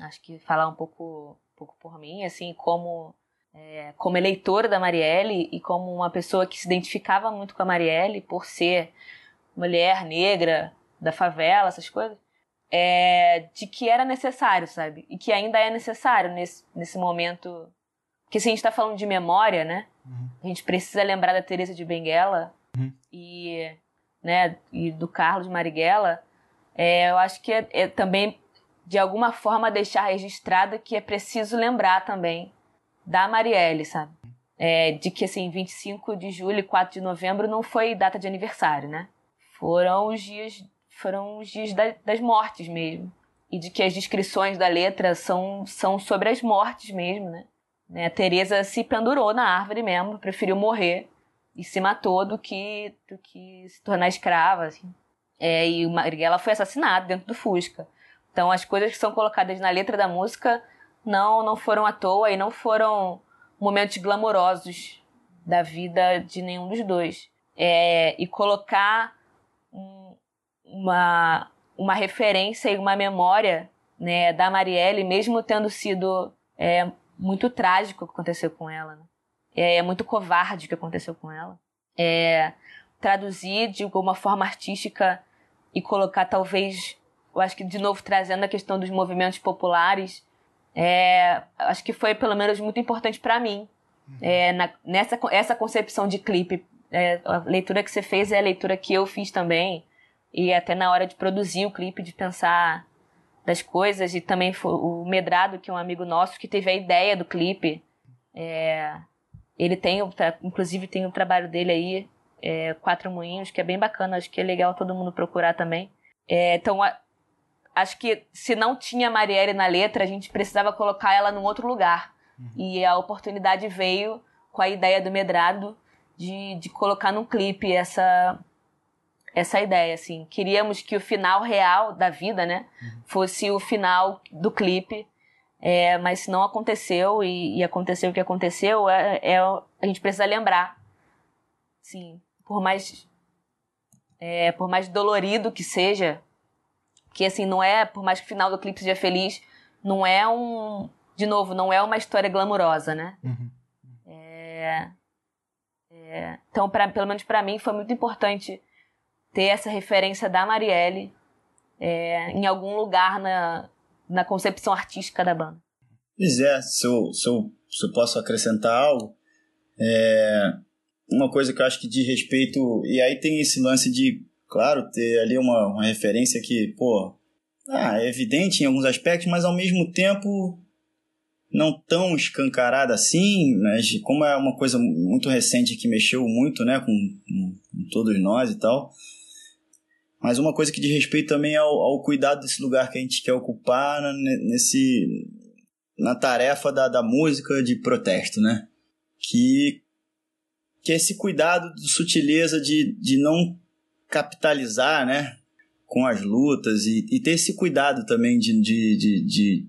Acho que falar um pouco, um pouco por mim, assim, como, é, como eleitora da Marielle e como uma pessoa que se identificava muito com a Marielle por ser mulher negra da favela, essas coisas é, de que era necessário, sabe? E que ainda é necessário nesse, nesse momento Porque se a gente tá falando de memória, né? A gente precisa lembrar da Teresa de Benguela e, né, e do Carlos Marighella. É, eu acho que é, é também, de alguma forma, deixar registrado que é preciso lembrar também da Marielle, sabe? É, de que, assim, 25 de julho e 4 de novembro não foi data de aniversário, né? Foram os dias, foram os dias da, das mortes mesmo. E de que as descrições da letra são, são sobre as mortes mesmo, né? né? A Teresa se pendurou na árvore mesmo, preferiu morrer e se matou do que, do que se tornar escrava, assim. É, e Marighella foi assassinado dentro do Fusca. Então as coisas que são colocadas na letra da música não não foram à toa e não foram momentos glamourosos da vida de nenhum dos dois. É, e colocar uma, uma referência e uma memória né, da Marielle, mesmo tendo sido é, muito trágico o que aconteceu com ela. Né? É, é, muito covarde o que aconteceu com ela. É, traduzir de alguma forma artística e colocar talvez, eu acho que de novo trazendo a questão dos movimentos populares, é, acho que foi pelo menos muito importante para mim. É, na, nessa essa concepção de clipe, é, a leitura que você fez é a leitura que eu fiz também. E até na hora de produzir o clipe, de pensar das coisas. E também foi o Medrado, que é um amigo nosso, que teve a ideia do clipe. É, ele tem, inclusive, tem o trabalho dele aí, é, Quatro Moinhos, que é bem bacana. Acho que é legal todo mundo procurar também. É, então, a, acho que se não tinha Marielle na letra, a gente precisava colocar ela num outro lugar. Uhum. E a oportunidade veio com a ideia do Medrado de, de colocar num clipe essa essa ideia, assim. Queríamos que o final real da vida, né, uhum. fosse o final do clipe, é, mas se não aconteceu e, e, aconteceu o que aconteceu, é, é, a gente precisa lembrar, sim, por mais é, por mais dolorido que seja, que assim não é, por mais que o final do clipe seja feliz, não é um, de novo, não é uma história glamurosa, né? Uhum. É, é, então, pra, pelo menos para mim, foi muito importante ter essa referência da Marielle é, em algum lugar na, na concepção artística da banda. Pois é, se eu, se eu, se eu posso acrescentar algo, é, uma coisa que eu acho que diz respeito. E aí tem esse lance de, claro, ter ali uma, uma referência que, pô, ah, é evidente em alguns aspectos, mas ao mesmo tempo não tão escancarada assim, mas como é uma coisa muito recente que mexeu muito né, com, com todos nós e tal, mas uma coisa que diz respeito também ao, ao cuidado desse lugar que a gente quer ocupar nesse, na tarefa da, da música de protesto, né? Que, que é esse cuidado de sutileza de, de não capitalizar, né? Com as lutas e, e ter esse cuidado também de, de, de, de,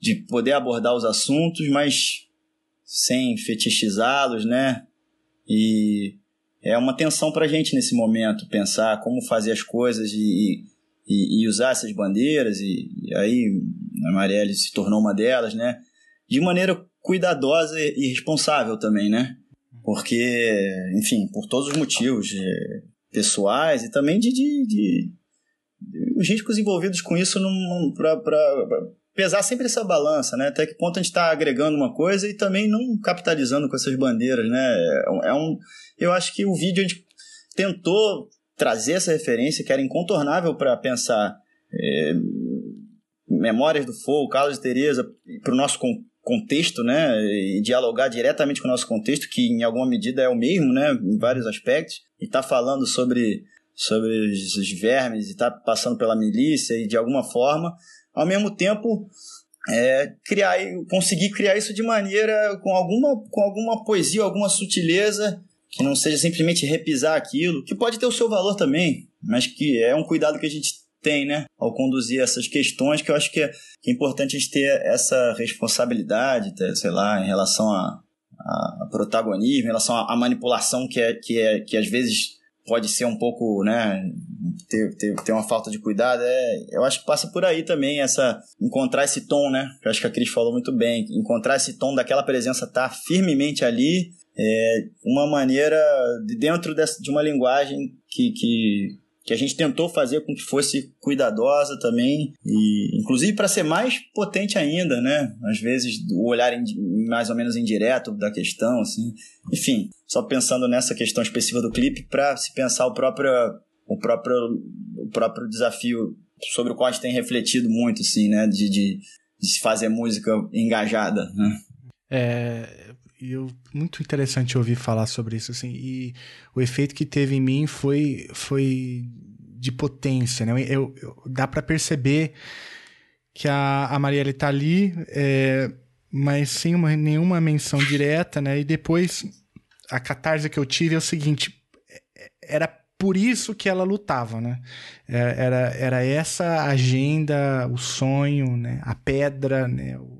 de poder abordar os assuntos, mas sem fetichizá-los, né? E é uma tensão para a gente nesse momento, pensar como fazer as coisas e, e, e usar essas bandeiras, e, e, aí a Marielle se tornou uma delas, né? De maneira cuidadosa e responsável também, né? Porque, enfim, por todos os motivos é, pessoais e também de, de, de, de, os riscos envolvidos com isso para pesar sempre essa balança, né? Até que ponto a gente está agregando uma coisa e também não capitalizando com essas bandeiras, né? É, é um, eu acho que o vídeo a gente tentou trazer essa referência que era incontornável para pensar é, Memórias do Fogo, Carlos e Teresa, para o nosso contexto, né? E dialogar diretamente com o nosso contexto, que em alguma medida é o mesmo, né? Em vários aspectos. E tá falando sobre, sobre os vermes e tá passando pela milícia e de alguma forma ao mesmo tempo é, criar, conseguir criar isso de maneira com alguma, com alguma poesia, alguma sutileza, que não seja simplesmente repisar aquilo, que pode ter o seu valor também, mas que é um cuidado que a gente tem, né, ao conduzir essas questões, que eu acho que é, que é importante a gente ter essa responsabilidade, ter, sei lá, em relação a, a protagonismo, em relação à manipulação que é, que é que às vezes pode ser um pouco, né, ter, ter, ter uma falta de cuidado, é, eu acho que passa por aí também, essa encontrar esse tom, né, que eu acho que a Cris falou muito bem, encontrar esse tom daquela presença tá firmemente ali, é, uma maneira de dentro de uma linguagem que, que, que a gente tentou fazer com que fosse cuidadosa também e inclusive para ser mais potente ainda, né? Às vezes o olhar mais ou menos indireto da questão, assim. Enfim, só pensando nessa questão específica do clipe para se pensar o próprio o próprio o próprio desafio sobre o qual a gente tem refletido muito, assim, né? De, de, de se fazer música engajada, né? É, eu, muito interessante ouvir falar sobre isso, assim, e o efeito que teve em mim foi, foi de potência, né? Eu, eu dá para perceber que a, a Marielle tá ali, é, mas sem uma, nenhuma menção direta, né? E depois, a catarse que eu tive é o seguinte, é, era por isso que ela lutava, né? É, era, era essa agenda, o sonho, né? A pedra, né? O,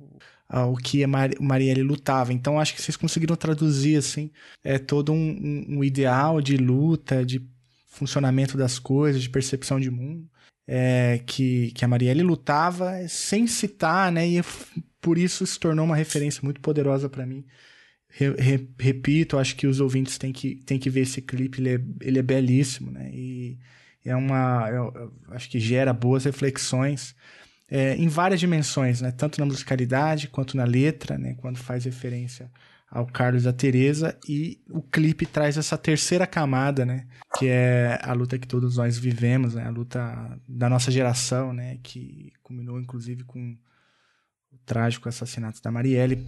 ao que a Mar Marielle lutava. Então acho que vocês conseguiram traduzir assim é todo um, um, ideal de luta, de funcionamento das coisas, de percepção de mundo, é, que, que a Marielle lutava sem citar, né? E por isso se tornou uma referência muito poderosa para mim. Re, re, repito, acho que os ouvintes têm que, têm que ver esse clipe, ele é, ele é belíssimo, né? E é uma. Eu, eu acho que gera boas reflexões é, em várias dimensões, né? Tanto na musicalidade quanto na letra, né? Quando faz referência ao Carlos e a Teresa e o clipe traz essa terceira camada, né? Que é a luta que todos nós vivemos, né? A luta da nossa geração, né? Que culminou inclusive com o trágico assassinato da Marielle.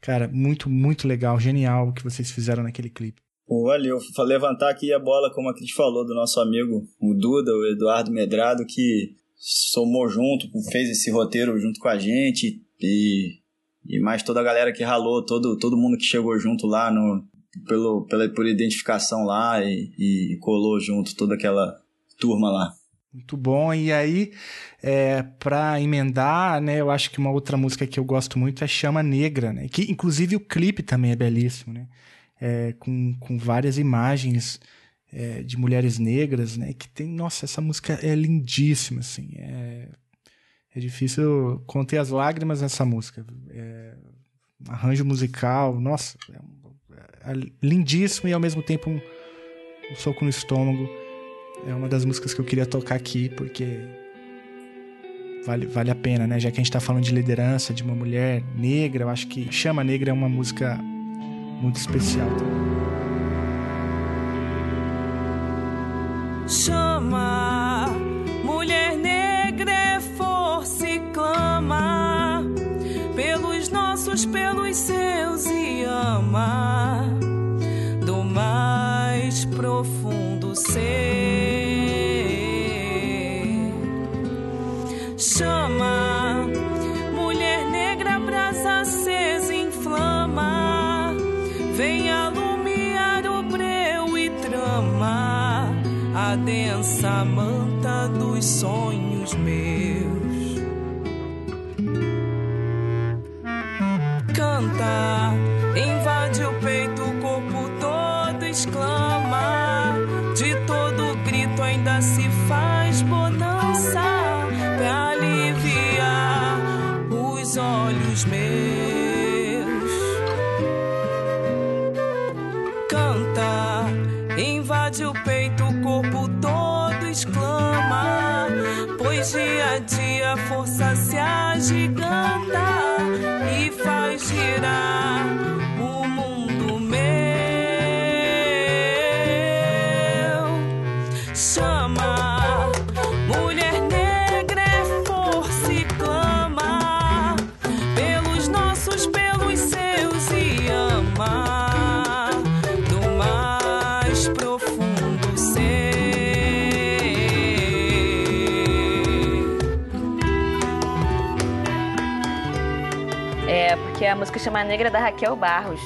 Cara, muito, muito legal, genial o que vocês fizeram naquele clipe. Pô, valeu. Vou levantar aqui a bola, como a gente falou, do nosso amigo, o Duda, o Eduardo Medrado, que somou junto, fez esse roteiro junto com a gente e, e mais toda a galera que ralou, todo, todo mundo que chegou junto lá no, pelo, pela, por identificação lá e, e colou junto toda aquela turma lá. Muito bom. E aí, é, para emendar, né, eu acho que uma outra música que eu gosto muito é Chama Negra, né? Que inclusive o clipe também é belíssimo, né? É, com, com várias imagens é, de mulheres negras, né? Que tem, nossa, essa música é lindíssima, assim. É, é difícil conter as lágrimas nessa música. É, arranjo musical, nossa, é, é, lindíssimo e ao mesmo tempo um, um soco no estômago. É uma das músicas que eu queria tocar aqui porque vale, vale a pena, né? Já que a gente está falando de liderança, de uma mulher negra, eu acho que Chama Negra é uma música muito especial também. Chama. Mulher negra é força e clama pelos nossos, pelos seus e ama do mais profundo ser. A densa manta dos sonhos meus. Canta, invade o peito, o corpo todo exclama. De todo grito ainda se faz bonança pra aliviar os olhos meus. Dia a dia a força se agiganta e faz girar chama Negra da Raquel Barros,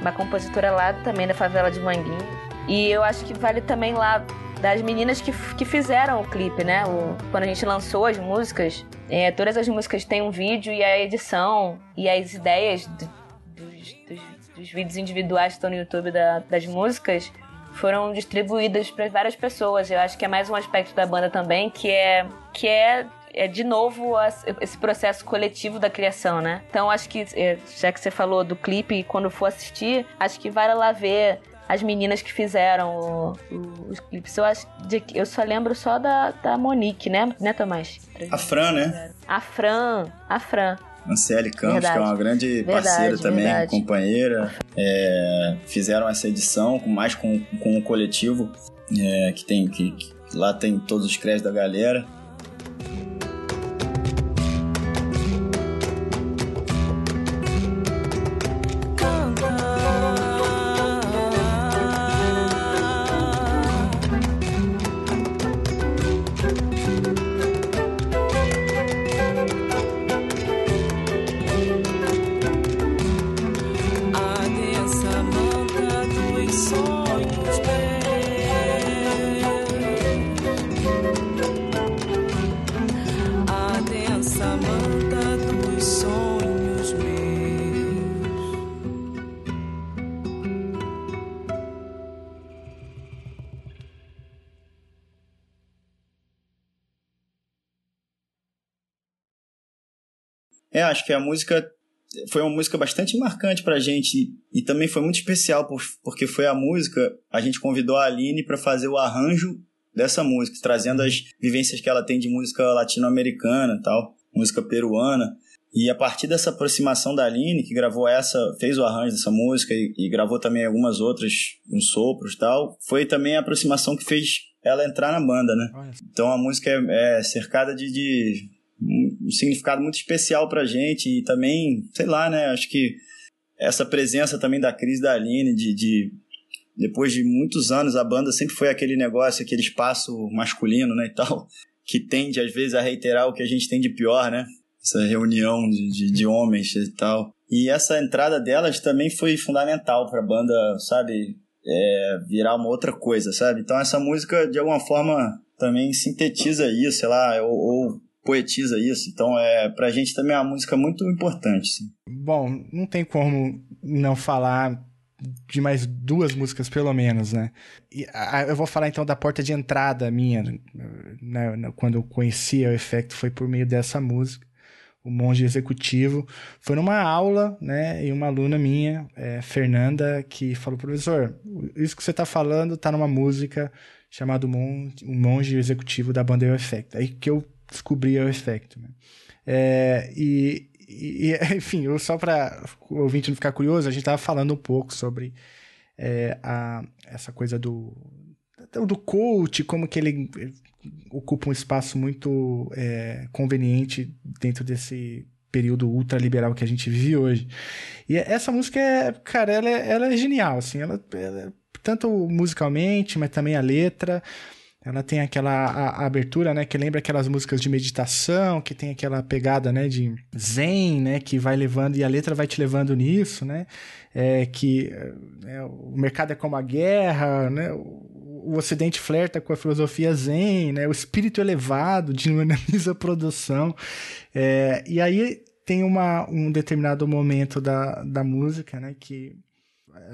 uma compositora lá também da favela de Manguinho. E eu acho que vale também lá das meninas que, que fizeram o clipe, né? O, quando a gente lançou as músicas, é, todas as músicas têm um vídeo e a edição e as ideias do- dos, dos- dos vídeos individuais que estão no YouTube da- das músicas foram distribuídas para várias pessoas. Eu acho que é mais um aspecto da banda também, que é que é, é de novo as- esse processo coletivo da criação, né? Então acho que é, já que você falou do clipe, quando for assistir, acho que vale lá ver as meninas que fizeram o- o- os clipes. Eu, acho de- eu só lembro só da, da Monique, né, né, Tomás? A Fran, né? A Fran, a Fran. Anciele Campos, Verdade. que é uma grande Verdade, parceira também, verdade. companheira. É, fizeram essa edição mais com, com o coletivo, é, que tem que, que lá tem todos os créditos da galera. Bye. Acho que a música foi uma música bastante marcante pra gente e, também foi muito especial por- porque foi a música, a gente convidou a Aline pra fazer o arranjo dessa música, trazendo as vivências que ela tem de música latino-americana e tal, música peruana. E a partir dessa aproximação da Aline, que gravou essa, fez o arranjo dessa música e, e gravou também algumas outras, uns sopros e tal, foi também a aproximação que fez ela entrar na banda, né? Então a música é, é cercada de, de um significado muito especial pra gente e também, sei lá, né? Acho que essa presença também da Cris da Aline, de, de depois de muitos anos, a banda sempre foi aquele negócio, aquele espaço masculino, né, e tal, que tende às vezes a reiterar o que a gente tem de pior, né? Essa reunião de, de, de homens e tal. E essa entrada delas também foi fundamental pra banda, sabe, é, virar uma outra coisa, sabe? Então essa música, de alguma forma, também sintetiza isso, sei lá, ou, ou poetiza isso. Então, é, pra gente também é uma música muito importante. Bom, não tem como não falar de mais duas músicas, pelo menos, né? E, a- eu vou falar então da porta de entrada minha, né, né, quando eu conheci o efeito, foi por meio dessa música, o Monge Executivo. Foi numa aula, né? E uma aluna minha, é, Fernanda, que falou, professor, isso que você tá falando tá numa música chamada O Mon- O Monge Executivo da banda O Effect. Aí que eu descobri o Effect, né? É, e, e- enfim, só para o ouvinte não ficar curioso, a gente tava falando um pouco sobre é, a, essa coisa do, do coach, como que ele ocupa um espaço muito é, conveniente dentro desse período ultraliberal que a gente vive hoje. E essa música é, cara, ela é, ela é genial, assim, ela, ela- tanto musicalmente, mas também a letra. Ela tem aquela a- a abertura, né, que lembra aquelas músicas de meditação, que tem aquela pegada, né, de zen, né, que vai levando e a letra vai te levando nisso, né, é, que é, o mercado é como a guerra, né, o, o Ocidente flerta com a filosofia zen, né, o espírito elevado dinamiza a produção, é, e aí tem uma, um determinado momento da, da música, né, que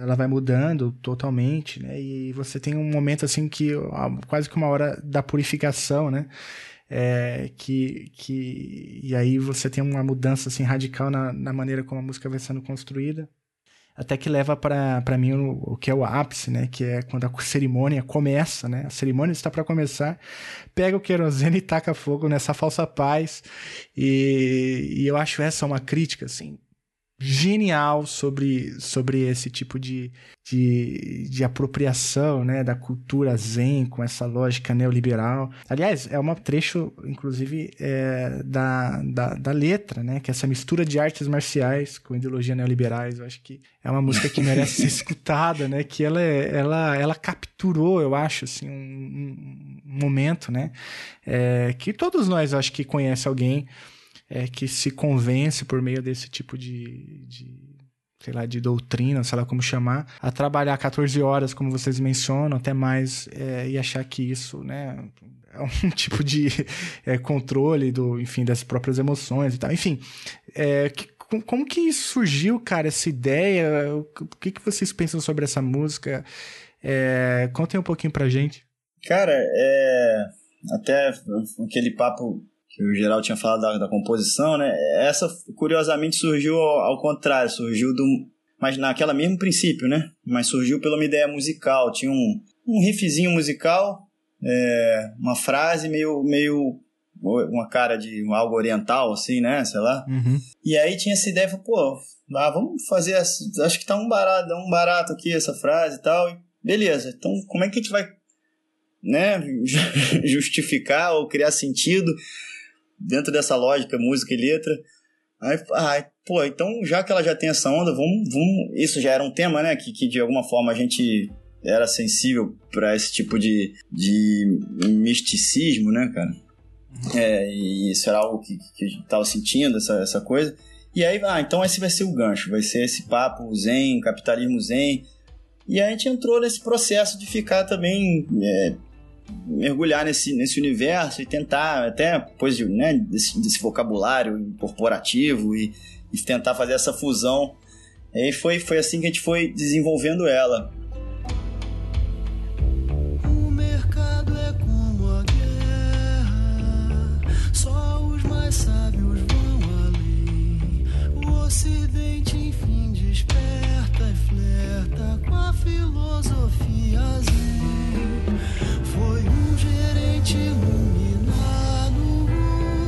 ela vai mudando totalmente, né? E você tem um momento assim que quase que uma hora da purificação, né? É, que, que e aí você tem uma mudança assim radical na, na maneira como a música vai sendo construída, até que leva para mim o, o que é o ápice, né? Que é quando a cerimônia começa, né? A cerimônia está para começar, pega o querosene e taca fogo nessa falsa paz e, e eu acho essa uma crítica assim genial sobre, sobre esse tipo de, de, de apropriação né, da cultura zen com essa lógica neoliberal. Aliás, é um trecho, inclusive, é, da, da, da letra, né, que é essa mistura de artes marciais com ideologia neoliberais. Eu acho que é uma música que merece ser escutada, né, que ela, é- ela, ela capturou, eu acho, assim, um, um- momento, né, é, que todos nós, acho que conhece alguém é, que se convence por meio desse tipo de, de, sei lá, de doutrina, sei lá como chamar, a trabalhar 14 horas, como vocês mencionam, até mais, é, e achar que isso, né, é um tipo de é, controle do, enfim, das próprias emoções e tal. Enfim, é, que- com- como que surgiu, cara, essa ideia? O que, que vocês pensam sobre essa música? É, contem um pouquinho pra gente. Cara, é. Até aquele papo que o Geral tinha falado da, da composição, né? Essa, curiosamente, surgiu ao, ao contrário, surgiu do, mas naquela mesmo princípio, né? Mas surgiu pela uma ideia musical. Tinha um, um riffzinho musical, é, uma frase meio, meio uma cara de algo oriental, assim, né? Sei lá. Uhum. E aí tinha essa ideia, pô, ah, vamos fazer. Essa, acho que tá um barato, um barato aqui essa frase e tal. E beleza, então como é que a gente vai né, justificar ou criar sentido dentro dessa lógica, música e letra? Aí, ah, pô, então já que ela já tem essa onda, vamos, vamos. Isso já era um tema, né? Que, que de alguma forma a gente era sensível para esse tipo de, de misticismo, né, cara? É, e isso era algo que, que a gente tava sentindo, essa, essa coisa. E aí, ah, então esse vai ser o gancho, vai ser esse papo zen, capitalismo zen. E aí a gente entrou nesse processo de ficar também é, mergulhar nesse, nesse universo e tentar, até depois de, né, desse, desse vocabulário corporativo e, e, tentar fazer essa fusão. E foi, foi assim que a gente foi desenvolvendo ela. O mercado é como a guerra, só os mais sábios vão além. O ocidente, enfim, desperta e flerta com a filosofia zen. Foi um gerente iluminado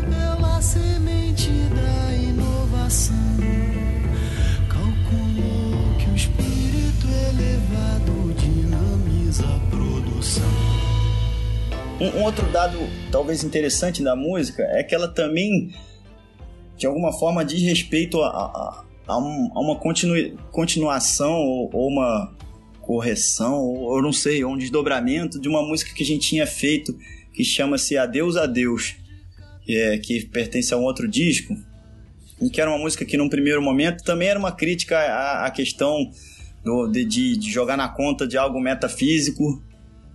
pela semente da inovação. Calculou que o espírito elevado dinamiza a produção. Um, outro dado talvez interessante da música é que ela também, de alguma forma, diz respeito a, a, um, uma continu, continuação ou, ou uma correção, ou eu não sei, ou um desdobramento de uma música que a gente tinha feito que chama-se Adeus Adeus, que, é, que pertence a um outro disco, e que era uma música que num primeiro momento também era uma crítica à, à questão do, de, de, jogar na conta de algo metafísico,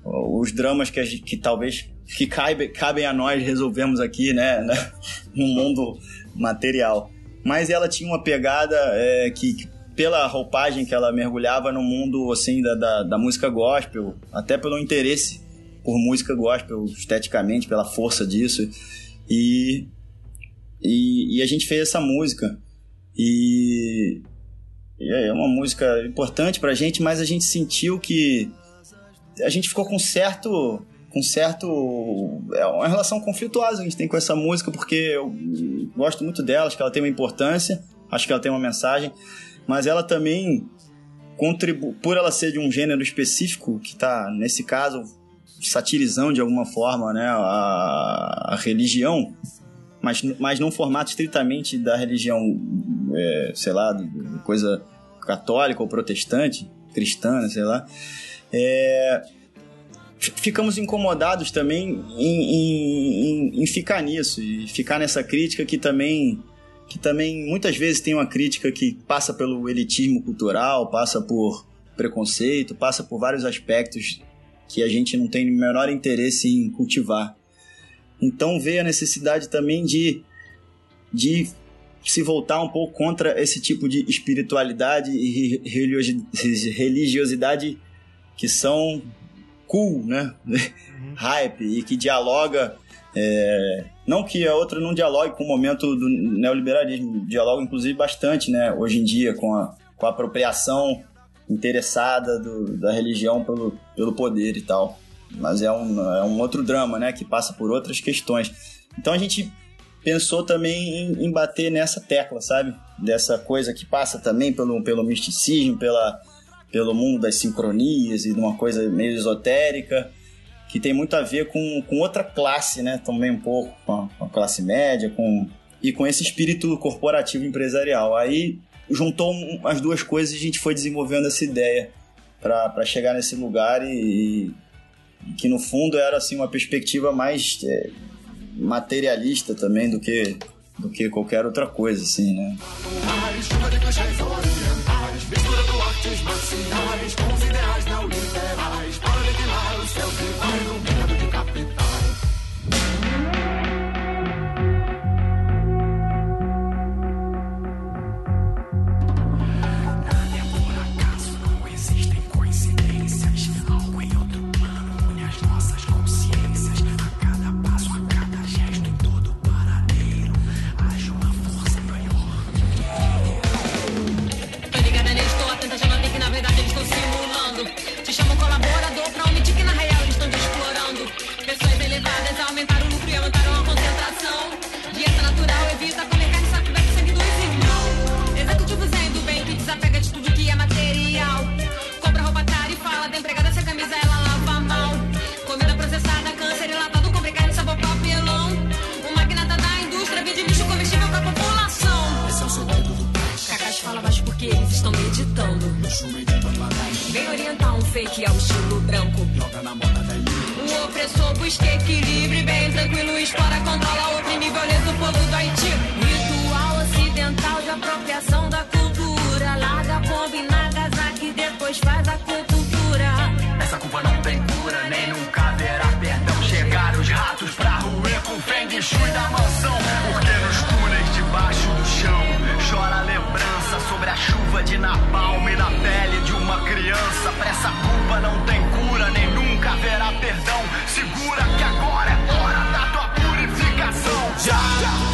os dramas que, gente, que talvez que cabe, cabem a nós resolvemos aqui, né, no mundo material. Mas ela tinha uma pegada é, que, que pela roupagem que ela mergulhava no mundo assim da, da, da, música gospel, até pelo interesse por música gospel esteticamente, pela força disso. E, e, e a gente fez essa música. E, e é uma música importante pra gente, mas a gente sentiu que a gente ficou com certo com certo é uma relação conflituosa a gente tem com essa música porque eu gosto muito dela, acho que ela tem uma importância, acho que ela tem uma mensagem, mas ela também contribui, por ela ser de um gênero específico, que está, nesse caso, satirizando de alguma forma né, a, a religião, mas, mas num formato estritamente da religião, é, sei lá, coisa católica ou protestante, cristã, sei lá, é, ficamos incomodados também em, em, em, ficar nisso e ficar nessa crítica que também que também muitas vezes tem uma crítica que passa pelo elitismo cultural, passa por preconceito, passa por vários aspectos que a gente não tem o menor interesse em cultivar. Então veio a necessidade também de, de se voltar um pouco contra esse tipo de espiritualidade e religiosidade que são cool, né? Uhum. Hype e que dialoga é, não que a outra não dialogue com o momento do neoliberalismo, dialoga inclusive bastante, né, hoje em dia, com a, com a apropriação interessada do, da religião pelo, pelo poder e tal. Mas é um, é um outro drama, né, que passa por outras questões. Então a gente pensou também em, em bater nessa tecla, sabe? Dessa coisa que passa também pelo, pelo misticismo, pela, pelo mundo das sincronias e de uma coisa meio esotérica que tem muito a ver com, com outra classe, né? Também um pouco com a, com a classe média, com e com esse espírito corporativo empresarial. Aí juntou as duas coisas e a gente foi desenvolvendo essa ideia para chegar nesse lugar e, e, que no fundo era assim uma perspectiva mais é, materialista também do que do que qualquer outra coisa assim, né? Misturando artes marciais com os ideais neoliberais. Para aniquilar os seus fake ao estilo branco. Joga na moda velhinho. O opressor busca equilíbrio, bem tranquilo, explora, controla, oprime, violenta o povo do Haiti. Ritual ocidental de apropriação da cultura. Larga em Nagasaki, depois faz a cultura. Essa culpa não tem cura, nem nunca haverá perdão. Chegaram os ratos pra ruir com o Feng Shui da mansão. Porque nos túneis debaixo do chão chora a lembrança sobre a chuva de napalm e na pele de uma criança. Pra essa não tem cura, nem nunca haverá perdão. Segura que agora é hora da tua purificação. Já,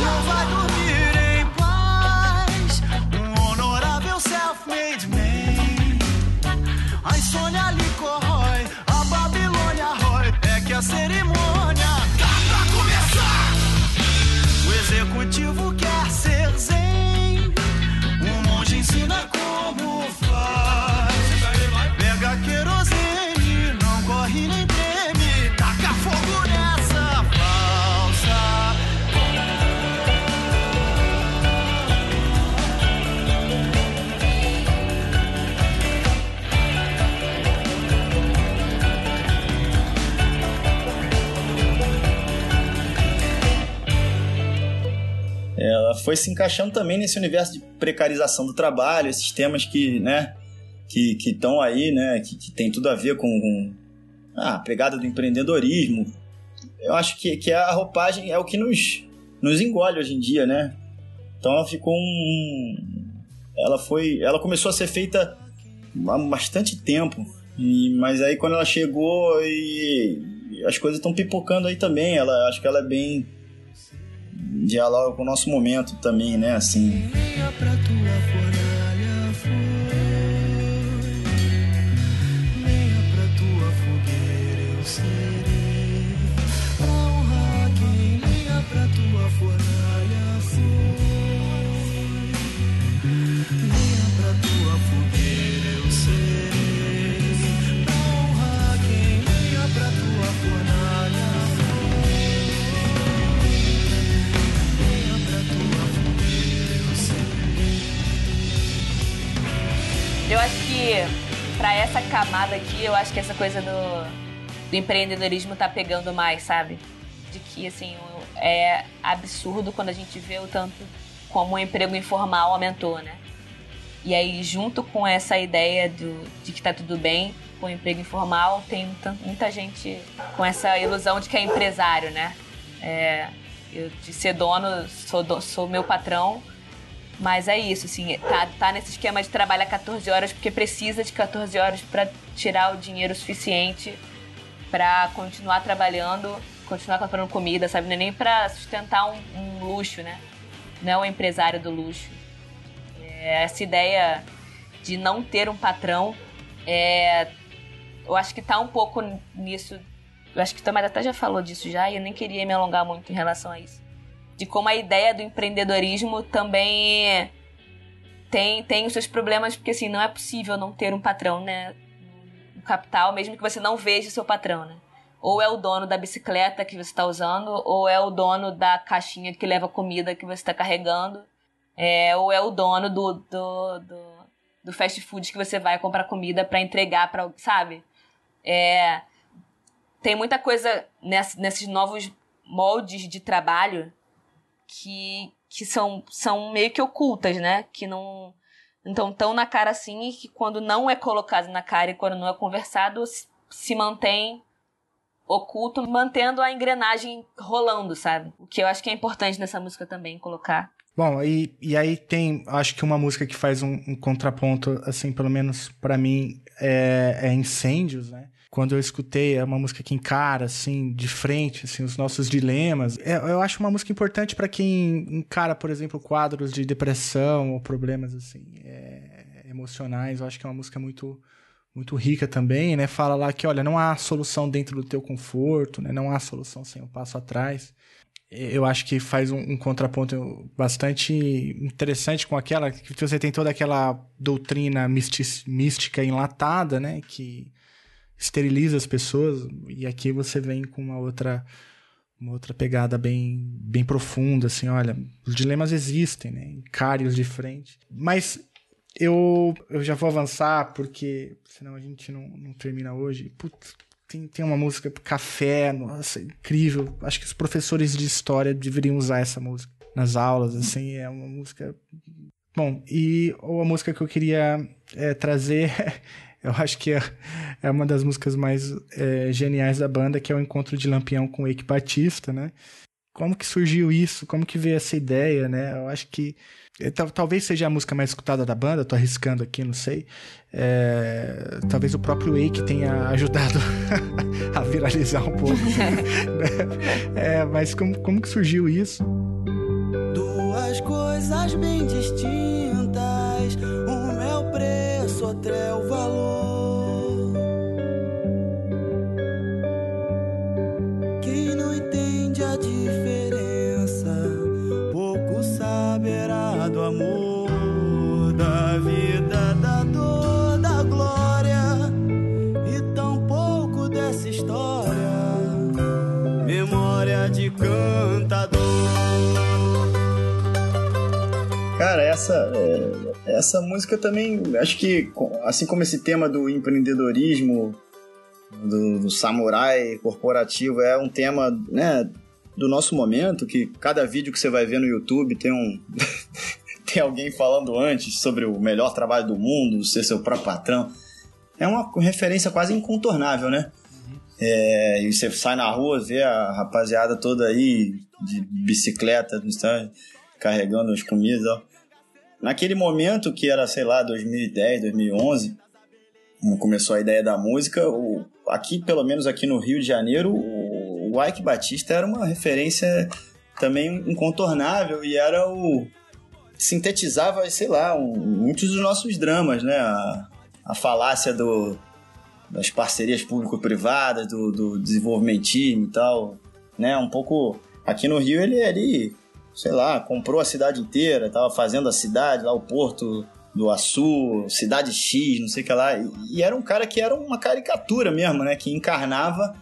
Não vai dormir em paz. Um honorável self-made man. A insônia lhe corrói, a Babilônia rói. É que a cerimônia foi se encaixando também nesse universo de precarização do trabalho, esses temas que, né, que estão aí, né, que, que tem tudo a ver com, com ah, a pegada do empreendedorismo. Eu acho que, que a roupagem é o que nos, nos engole hoje em dia, né? Então ela ficou um. Ela foi. Ela começou a ser feita há bastante tempo. E, mas aí quando ela chegou e as coisas estão pipocando aí também. Ela acho que ela é bem dialoga com o nosso momento também, né? Assim. Serei. Quem venha pra tua fornalha Eu acho que pra essa camada aqui, eu acho que essa coisa do, do empreendedorismo tá pegando mais, sabe? De que, assim, é absurdo quando a gente vê o tanto como o emprego informal aumentou, né? E aí, junto com essa ideia do, de que tá tudo bem com o emprego informal, tem tan- muita gente com essa ilusão de que é empresário, né? É, eu, de ser dono, sou, sou meu patrão, mas é isso, assim, tá, tá nesse esquema de trabalhar 14 horas porque precisa de 14 horas para tirar o dinheiro suficiente para continuar trabalhando, continuar comprando comida, sabe? Não é nem para sustentar um, um luxo, né? Não é o empresário do luxo. É essa ideia de não ter um patrão, é, eu acho que tá um pouco nisso. Eu acho que o Tomás até já falou disso já e eu nem queria me alongar muito em relação a isso de como a ideia do empreendedorismo também tem, tem os seus problemas, porque assim, não é possível não ter um patrão, né? No capital, mesmo que você não veja o seu patrão, né? Ou é o dono da bicicleta que você está usando, ou é o dono da caixinha que leva comida que você está carregando, é, ou é o dono do, do, do, do fast food que você vai comprar comida para entregar para sabe? É, tem muita coisa ness- nesses novos moldes de trabalho que, que são, são meio que ocultas, né? Que não estão tão na cara assim e que quando não é colocado na cara e quando não é conversado, se- mantém oculto, mantendo a engrenagem rolando, sabe? O que eu acho que é importante nessa música também colocar. Bom, e, e aí tem, acho que uma música que faz um, um contraponto, assim, pelo menos pra mim, é, é Incêndios, né? Quando eu escutei, é uma música que encara, assim, de frente, assim, os nossos dilemas. É, eu acho uma música importante pra quem encara, por exemplo, quadros de depressão ou problemas, assim, é, emocionais. Eu acho que é uma música muito muito rica também, né? Fala lá que, olha, não há solução dentro do teu conforto, né? Não há solução sem um passo atrás eu acho que faz um, um contraponto bastante interessante com aquela que você tem toda aquela doutrina mística enlatada, né, que esteriliza as pessoas e aqui você vem com uma outra uma outra pegada bem bem profunda, assim, olha, os dilemas existem, né, encare-os de frente. Mas eu, eu já vou avançar, porque senão a gente não, não termina hoje. Putz, tem, tem uma música Café, nossa, incrível. Acho que os professores de história deveriam usar essa música nas aulas, assim, é uma música. Bom, e a música que eu queria é, trazer, eu acho que é, é uma das músicas mais é, geniais da banda, que é o Encontro de Lampião com o Eike Batista, né? Como que surgiu isso? Como que veio essa ideia, né? Eu acho que é, talvez seja a música mais escutada da banda, tô arriscando aqui, não sei. É, talvez o próprio Wake tenha ajudado a viralizar um pouco. né? é, mas como, como que surgiu isso? Duas coisas bem distintas, uma é o preço, outra é o valor. Essa, é, essa música também, acho que, assim como esse tema do empreendedorismo, do, do, samurai corporativo, é um tema, né, do nosso momento, que cada vídeo que você vai ver no YouTube tem um... tem alguém falando antes sobre o melhor trabalho do mundo, ser seu próprio patrão. É uma referência quase incontornável, né? É, e você sai na rua, vê a rapaziada toda aí de bicicleta, carregando as comidas. Ó. Naquele momento que era, sei lá, 2010, 2011, quando começou a ideia da música, o, aqui, pelo menos aqui no Rio de Janeiro, o, o Ike Batista era uma referência também incontornável e era o sintetizava, sei lá, um, muitos dos nossos dramas, né? A, a falácia do, das parcerias público-privadas, do, do desenvolvimentismo e tal, né? Um pouco aqui no Rio ele ele sei lá, comprou a cidade inteira, tava fazendo a cidade, lá o porto do Açu, cidade X, não sei o que lá. E era um cara que era uma caricatura mesmo, né? Que encarnava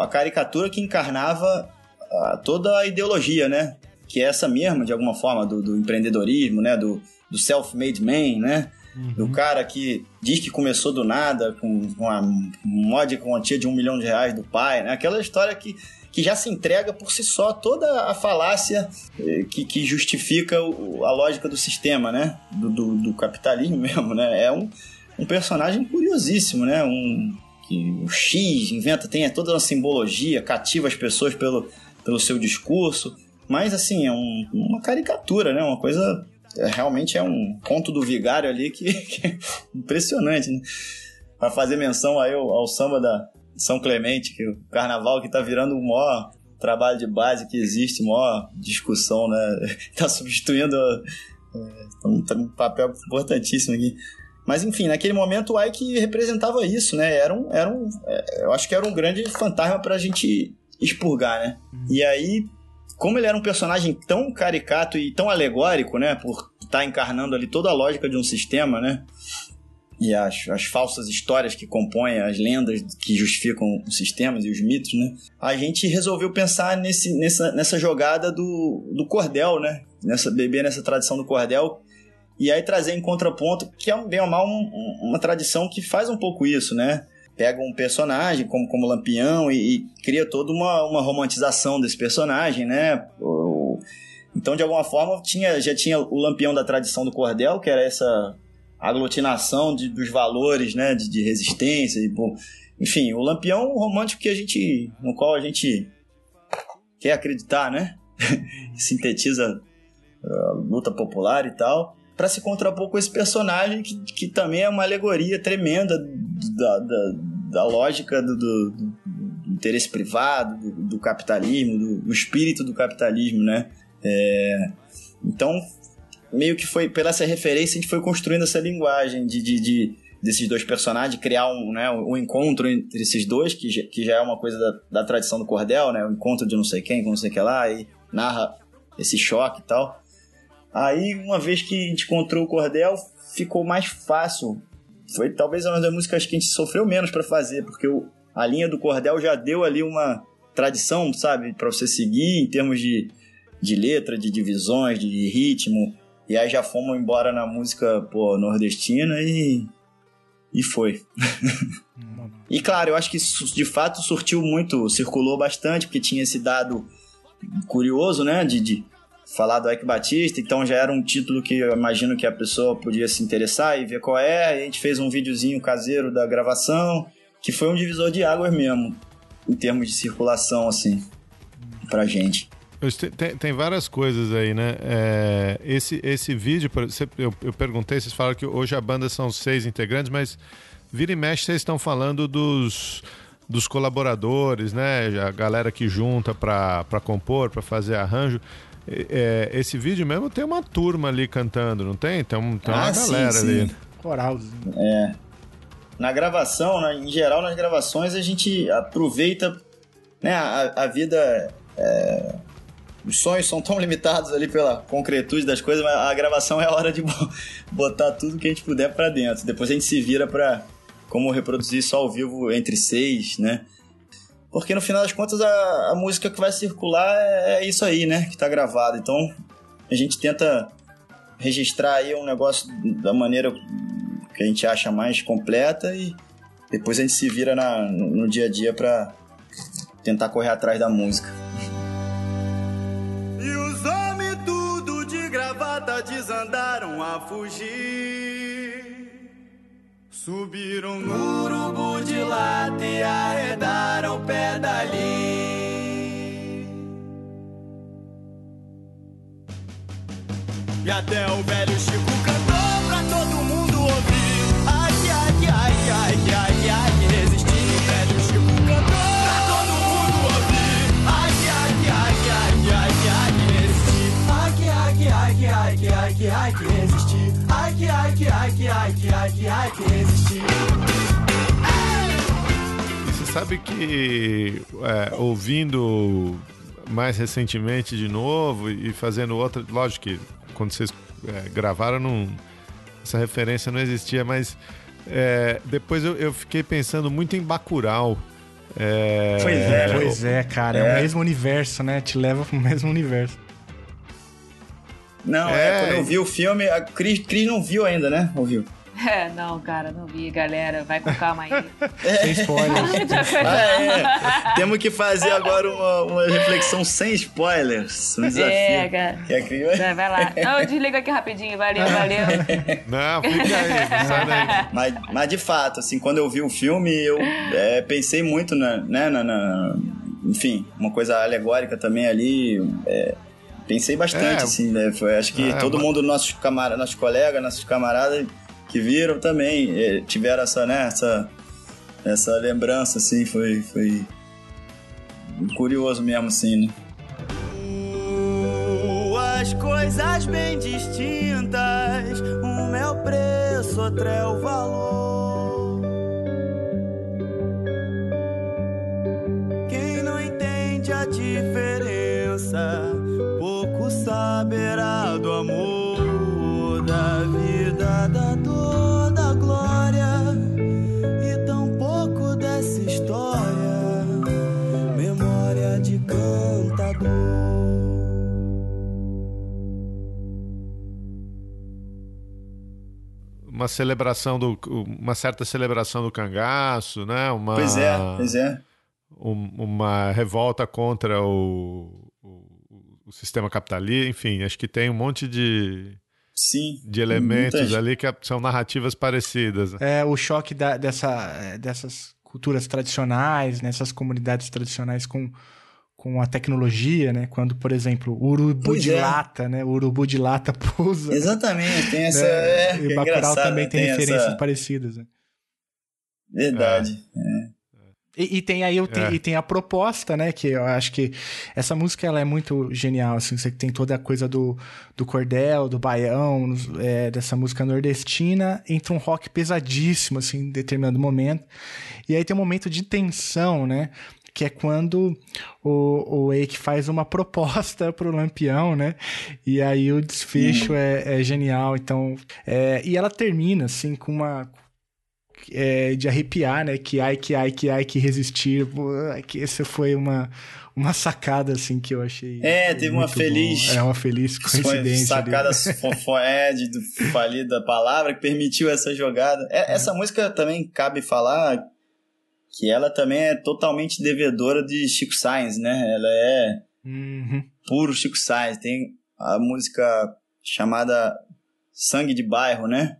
a caricatura que encarnava toda a ideologia, né? Que é essa mesma, de alguma forma, do, do empreendedorismo, né? Do, do self-made man, né? Uhum. Do cara que diz que começou do nada com uma módica quantia de um milhão de reais do pai, né? Aquela história que que já se entrega por si só toda a falácia eh, que, que justifica o, a lógica do sistema, né? Do, do, do, capitalismo mesmo, né? É um, um personagem curiosíssimo, né? Um, que o X inventa, tem toda uma simbologia, cativa as pessoas pelo, pelo seu discurso, mas assim, é um, uma caricatura, né? Uma coisa. É, realmente é um ponto do vigário ali que, que é impressionante, né? Para fazer menção aí ao, ao samba da, são Clemente, que o carnaval que tá virando o maior trabalho de base que existe, maior discussão, né? tá substituindo é, um, um, papel importantíssimo aqui. Mas enfim, naquele momento o Ike representava isso, né? Era um, era um, é, eu acho que era um grande fantasma pra gente expurgar, né? Uhum. E aí, como ele era um personagem tão caricato e tão alegórico, né? Por estar tá encarnando ali toda a lógica de um sistema, né? E as, as falsas histórias que compõem as lendas que justificam os sistemas e os mitos, né? A gente resolveu pensar nesse, nessa, nessa jogada do, do cordel, né? Nessa, beber nessa tradição do cordel e aí trazer em contraponto, que é bem ou mal um, uma tradição que faz um pouco isso, né? Pega um personagem como, como Lampião e, e cria toda uma, uma romantização desse personagem, né? Então, de alguma forma, tinha, já tinha o Lampião da tradição do cordel, que era essa aglutinação de, dos valores, né, de, de resistência e bom, enfim, o Lampião é romântico que a gente, no qual a gente quer acreditar, né, sintetiza a luta popular e tal, para se contrapor com esse personagem que, que também é uma alegoria tremenda da, da, da lógica do, do, do, interesse privado, do, do capitalismo, do, do, espírito do capitalismo, né? É, então meio que foi, pela essa referência, a gente foi construindo essa linguagem de, de, de desses dois personagens, criar um, né, um encontro entre esses dois, que, que já é uma coisa da, da tradição do cordel, né? O encontro de não sei quem com não sei o que lá, e narra esse choque e tal. Aí, uma vez que a gente encontrou o cordel, ficou mais fácil. Foi talvez uma das músicas que a gente sofreu menos para fazer, porque o, a linha do cordel já deu ali uma tradição, sabe, para você seguir em termos de, de letra, de divisões, de ritmo E aí já fomos embora na música, pô, nordestina e. E foi. e claro, eu acho que de fato surtiu muito, circulou bastante, porque tinha esse dado curioso, né? De, de falar do Ike Batista, então já era um título que eu imagino que a pessoa podia se interessar e ver qual é. a gente fez um videozinho caseiro da gravação, que foi um divisor de águas mesmo, em termos de circulação, assim, pra gente. Tem, tem, várias coisas aí, né? É, esse, esse vídeo, eu, eu perguntei, vocês falaram que hoje a banda são seis integrantes, mas vira e mexe vocês estão falando dos, dos colaboradores, né? A galera que junta para compor, para fazer arranjo. É, esse vídeo mesmo tem uma turma ali cantando, não tem? Tem, um, tem uma ah, galera sim, sim. ali. Coralzinho. É. Na gravação, na, em geral, nas gravações, a gente aproveita né, a, a vida. É, os sonhos são tão limitados ali pela concretude das coisas, mas a gravação é a hora de botar tudo que a gente puder para dentro. Depois a gente se vira para como reproduzir isso ao vivo entre seis, né? Porque no final das contas a, a música que vai circular é, é, isso aí, né? Que tá gravado. Então a gente tenta registrar aí um negócio da maneira que a gente acha mais completa e depois a gente se vira na, no dia a dia para tentar correr atrás da música. Desandaram a fugir. Subiram no urubu de lata e arredaram o pé dali. E até o velho Chico cantou pra todo mundo ouvir. Ai, ai, ai, ai, ai, ai, ai, ai, que resistir que, ai, que, ai, que, ai, que, ai, que, ai, que resistir. E você sabe que é, ouvindo mais recentemente de novo e fazendo outra. Lógico que quando vocês é, gravaram, não, essa referência não existia, mas é, depois eu, eu, fiquei pensando muito em Bacurau. É, pois é, pois é, cara. É. é o mesmo universo, né? Te leva pro mesmo universo. Não, é, é quando eu vi o filme, a Cris, Cris não viu ainda, né? Ouviu? É, não, cara, não vi, galera. Vai com calma aí. Sem spoilers. ah, é. Temos que fazer agora uma, uma, reflexão sem spoilers. Um desafio. É, cara. É, vai lá. Não, desliga aqui rapidinho. Valeu, valeu. Não, fica aí, sai aí. Mas, mas de fato, assim, quando eu vi o filme, eu é, pensei muito na, né, na, na, Enfim, uma coisa alegórica também ali. É, Pensei bastante, é, assim, né? Foi, acho que é, todo mas... mundo, nossos, camar nossos colegas, nossos camaradas que viram também eh, tiveram essa, né, essa, essa lembrança, assim, foi, foi curioso mesmo, assim, né? Duas coisas bem distintas, um é o preço, outro é o valor. Quem não entende a diferença saberá do amor, da vida, da dor, da glória e tão pouco dessa história, memória de cantador. Uma celebração do, uma certa celebração do cangaço, né? Uma, pois é, pois é. Um, uma revolta contra o, o sistema capitalista, enfim, acho que tem um monte de Sim, de elementos ali que são narrativas parecidas. É o choque da, dessa, dessas culturas tradicionais, nessas né, comunidades tradicionais com, com a tecnologia, né? Quando, por exemplo, o urubu pois de é. lata, né? O urubu de lata pousa. Exatamente, tem essa. Né? É, e Bacurau também tem, tem referências essa... parecidas. Né? Verdade. É. E, e, tem aí é. e tem a proposta, né? Que eu acho que essa música ela é muito genial, assim. Você tem toda a coisa do, do cordel, do baião, é, dessa música nordestina, entra um rock pesadíssimo, assim, em determinado momento. E aí tem um momento de tensão, né? Que é quando o, o Eike faz uma proposta pro Lampião, né? E aí o desfecho é, é, genial. Então, é, e ela termina, assim, com uma é, de arrepiar, né? Que ai, que ai, que ai, que resistir. Pô, que essa foi uma, uma sacada, assim, que eu achei. É, teve uma feliz. bom. É uma feliz coincidência. ali. sacada é, de, do falida palavra que permitiu essa jogada. É, Essa música também cabe falar que ela também é totalmente devedora de Chico Sainz, né? Ela é Uhum. puro Chico Sainz. Tem a música chamada Sangue de Bairro, né?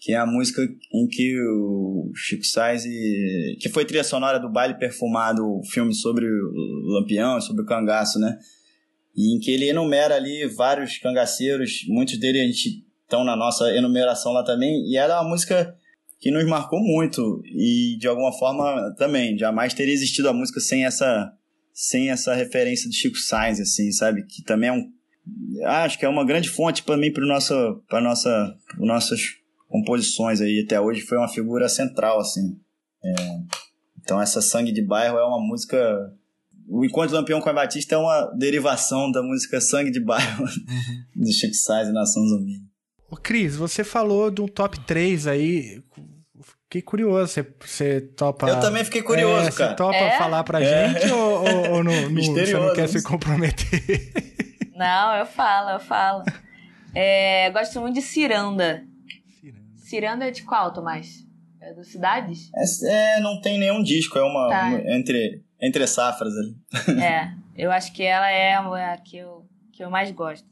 Que é a música em que o Chico Sainz, e- que foi trilha sonora do Baile Perfumado, o filme sobre o Lampião, sobre o cangaço, né? E em que ele enumera ali vários cangaceiros, muitos deles a gente estão na nossa enumeração lá também, e era uma música que nos marcou muito e de alguma forma também jamais teria existido a música sem essa sem essa referência de Chico Sainz assim, sabe? Que também é um acho que é uma grande fonte para mim para nossa para nossa pra nossas composições aí até hoje foi uma figura central assim. É, então essa Sangue de Bairro é uma música o Encontro do Lampião com a Batista é uma derivação da música Sangue de Bairro do Chico Sainz e Nação Zumbi. Ô, Cris, você falou de um top 3 aí. Fiquei curioso. Você, você topa. Eu também fiquei curioso, é, cara. Você topa É? falar pra É. gente ou, ou, ou não, não- você não quer se comprometer? Não, eu falo, eu falo. É, gosto muito de Ciranda. Ciranda é de qual, Tomás? É do Cidades? É, é, não tem nenhum disco, é uma, Tá. uma- entre entre safras ali. É, eu acho que ela é a que eu, que eu mais gosto.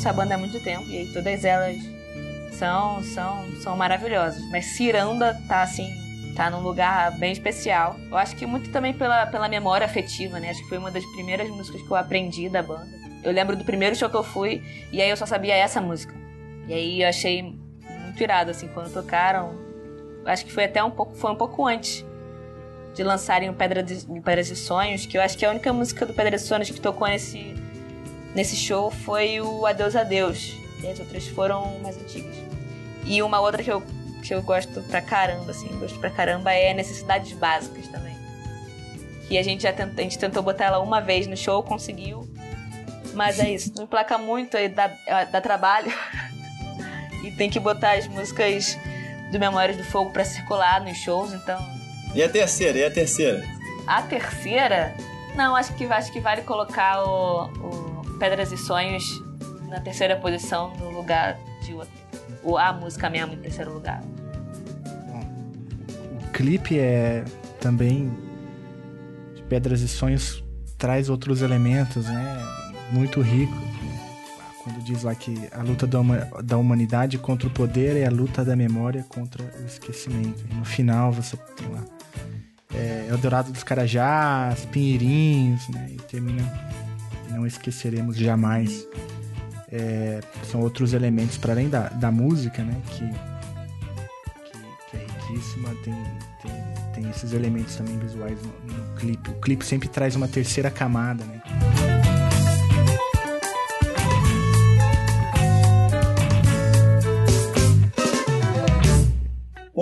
Ouço a banda há muito tempo e aí todas elas são, são, são maravilhosas. Mas Ciranda tá assim, tá num lugar bem especial. Eu acho que muito também pela, pela memória afetiva, né? Acho que foi uma das primeiras músicas que eu aprendi da banda. Eu lembro do primeiro show que eu fui e aí eu só sabia essa música. E aí eu achei muito irado, assim, quando tocaram. Acho que foi até um pouco, foi um pouco antes de lançarem o Pedra de, Pedras de Sonhos, que eu acho que é a única música do Pedra de Sonhos que tocou nesse, nesse show foi o Adeus Adeus. E as outras foram mais antigas. E uma outra que eu, que eu gosto pra caramba, assim, gosto pra caramba, é Necessidades Básicas também. Que a gente já tent, a gente tentou botar ela uma vez no show, conseguiu. Mas é isso, não emplaca muito, aí dá, dá trabalho. e tem que botar as músicas do Memórias do Fogo pra circular nos shows, então. E a terceira? E a terceira? A terceira? Não, acho que, acho que vale colocar o, o Pedras e Sonhos na terceira posição no lugar de. O, a música mesmo em terceiro lugar. O clipe é também de Pedras e Sonhos traz outros elementos, né? Muito rico. Quando diz lá que a luta da, huma- da humanidade contra o poder é a luta da memória contra o esquecimento. E no final você tem lá é, Eldorado dos Carajás, Pinheirinhos, né? E termina Não Esqueceremos Jamais. É, são outros elementos para além da, da música, né? Que, que, que é riquíssima, tem, tem, tem esses elementos também visuais no, no clipe. O clipe sempre traz uma terceira camada, né?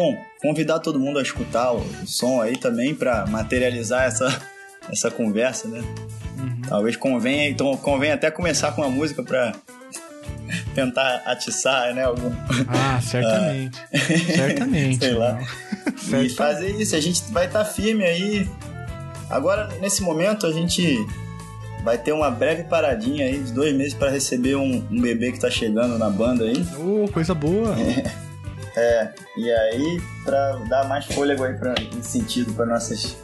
Bom, convidar todo mundo a escutar o, som aí também pra materializar essa, essa conversa, né? Talvez convenha, então convenha até começar com uma música pra tentar atiçar, né? Algum... Ah, certamente. certamente. Sei lá. E fazer isso, a gente vai estar firme aí. Agora, nesse momento, a gente vai ter uma breve paradinha aí de dois meses para receber um, um bebê que tá chegando na banda aí. Oh, coisa boa. É, e aí, pra dar mais fôlego aí pra, sentido para nossas,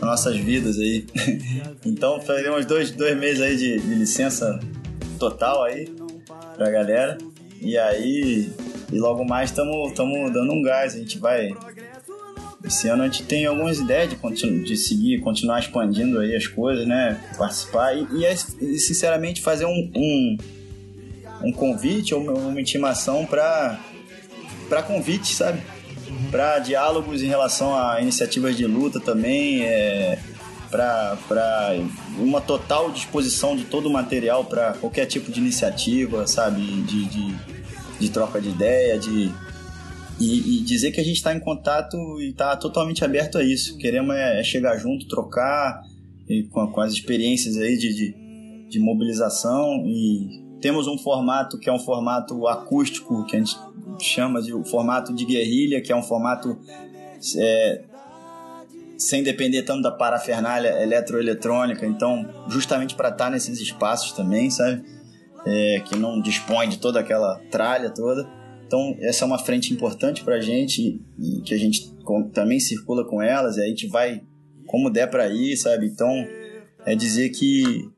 nossas vidas aí. então, fazer uns dois, dois meses aí de, de licença total aí pra galera. E aí, e logo mais estamos dando um gás. A gente vai. Esse ano a gente tem algumas ideias de, continu, de seguir, continuar expandindo aí as coisas, né? Participar e, e, é- e, sinceramente fazer um, um, um convite ou uma, intimação para para convite, sabe? Para diálogos em relação a iniciativas de luta também, é, para uma total disposição de todo o material para qualquer tipo de iniciativa, sabe? De, de, de troca de ideia, de, e, e dizer que a gente está em contato e está totalmente aberto a isso. Queremos é, é chegar junto, trocar e com, com as experiências aí de, de, de mobilização e temos um formato que é um formato acústico que a gente chama de o formato de guerrilha, que é um formato é, sem depender tanto da parafernália eletroeletrônica, então justamente para estar nesses espaços também, sabe? É, que não dispõe de toda aquela tralha toda. Então essa é uma frente importante para a gente e que a gente também circula com elas e a gente vai como der para ir, sabe? Então é dizer que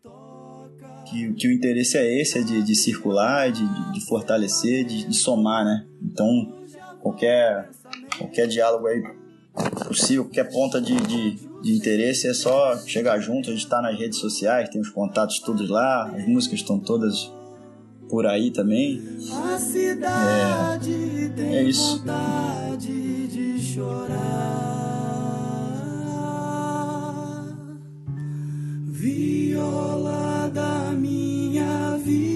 que, que o interesse é esse, é de, de circular, de, de- de fortalecer, de, de somar, né? Então, qualquer, qualquer diálogo aí possível, qualquer ponta de, de, de interesse, é só chegar junto, a gente tá nas redes sociais, tem os contatos todos lá, as músicas estão todas por aí também. A cidade tem é isso. vontade de chorar. Viola da minha vida.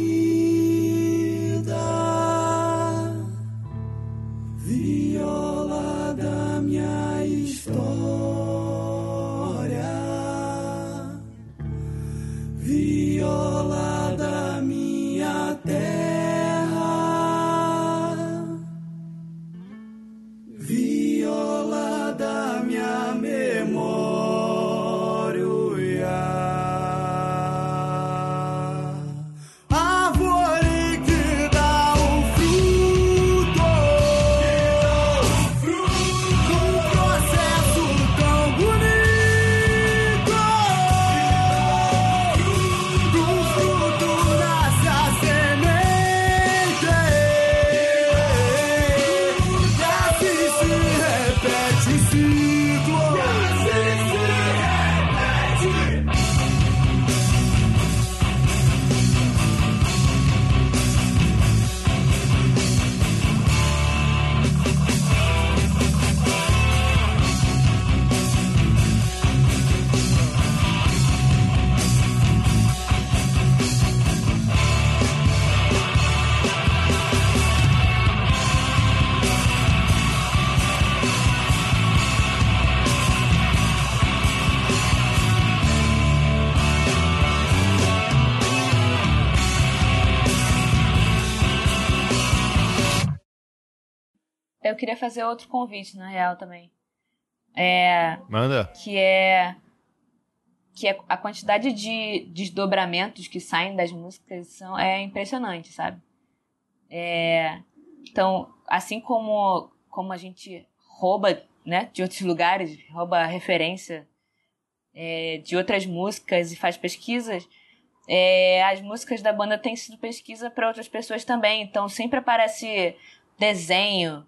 Minha história. Viola eu queria fazer outro convite, na real, também. É, Manda. que é que é a quantidade de desdobramentos que saem das músicas são, é impressionante, sabe? É, então, assim como, como a gente rouba né, de outros lugares, rouba referência é, de outras músicas e faz pesquisas, é, as músicas da banda têm sido pesquisa para outras pessoas também. Então, sempre aparece desenho.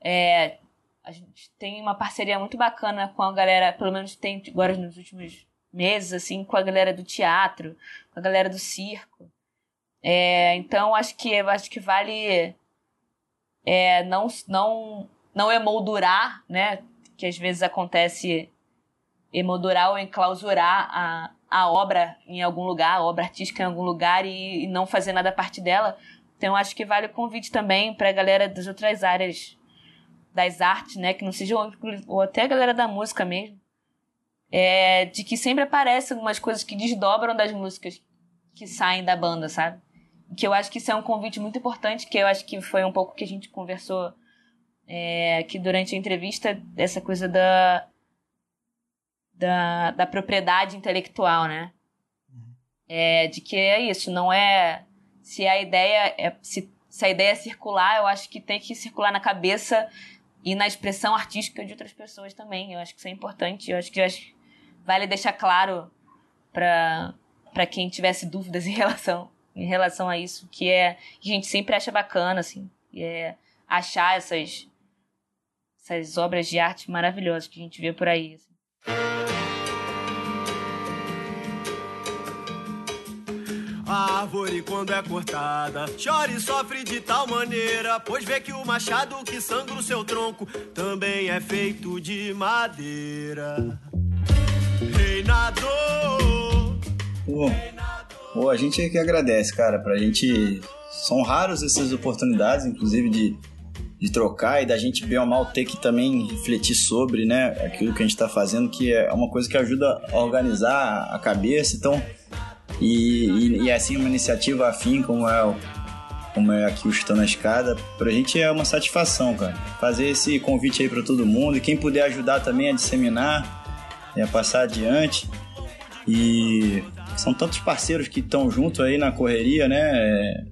É, a gente tem uma parceria muito bacana com a galera, pelo menos tem agora nos últimos meses, assim, com a galera do teatro, com a galera do circo. É, então acho que acho que vale é, não não não emoldurar, né? Que às vezes acontece emoldurar ou enclausurar a, a obra em algum lugar, a obra artística em algum lugar e, e não fazer nada a partir dela. Então acho que vale o convite também para a galera das outras áreas das artes, né? Que não sejam ou até a galera da música mesmo é, de que sempre aparecem algumas coisas que desdobram das músicas que saem da banda, sabe? Que eu acho que isso é um convite muito importante, que eu acho que foi um pouco que a gente conversou é, aqui durante a entrevista, dessa coisa da, da, da propriedade intelectual, né? É, de que é isso, não é. Se a ideia é. Se, se a ideia é circular, eu acho que tem que circular na cabeça e na expressão artística de outras pessoas também. Eu acho que isso é importante. Eu acho que eu acho, vale deixar claro para quem tivesse dúvidas em relação em relação a isso, que é que a gente sempre acha bacana assim, é achar essas essas obras de arte maravilhosas que a gente vê por aí. Assim. A árvore, quando é cortada, chora e sofre de tal maneira, pois vê que o machado que sangra o seu tronco também é feito de madeira. Reinador. Pô, a gente é que agradece, cara. Pra gente. São raros essas oportunidades, inclusive, de, de trocar e da gente, bem ou mal, ter que também refletir sobre, né? Aquilo que a gente tá fazendo, que é uma coisa que ajuda a organizar a cabeça. Então. E, e, e assim, uma iniciativa afim, como é, o, como é aqui o Chutando a Escada, pra gente é uma satisfação, cara. Fazer esse convite aí pra todo mundo e quem puder ajudar também a disseminar, a passar adiante. E são tantos parceiros que estão junto aí na correria, né?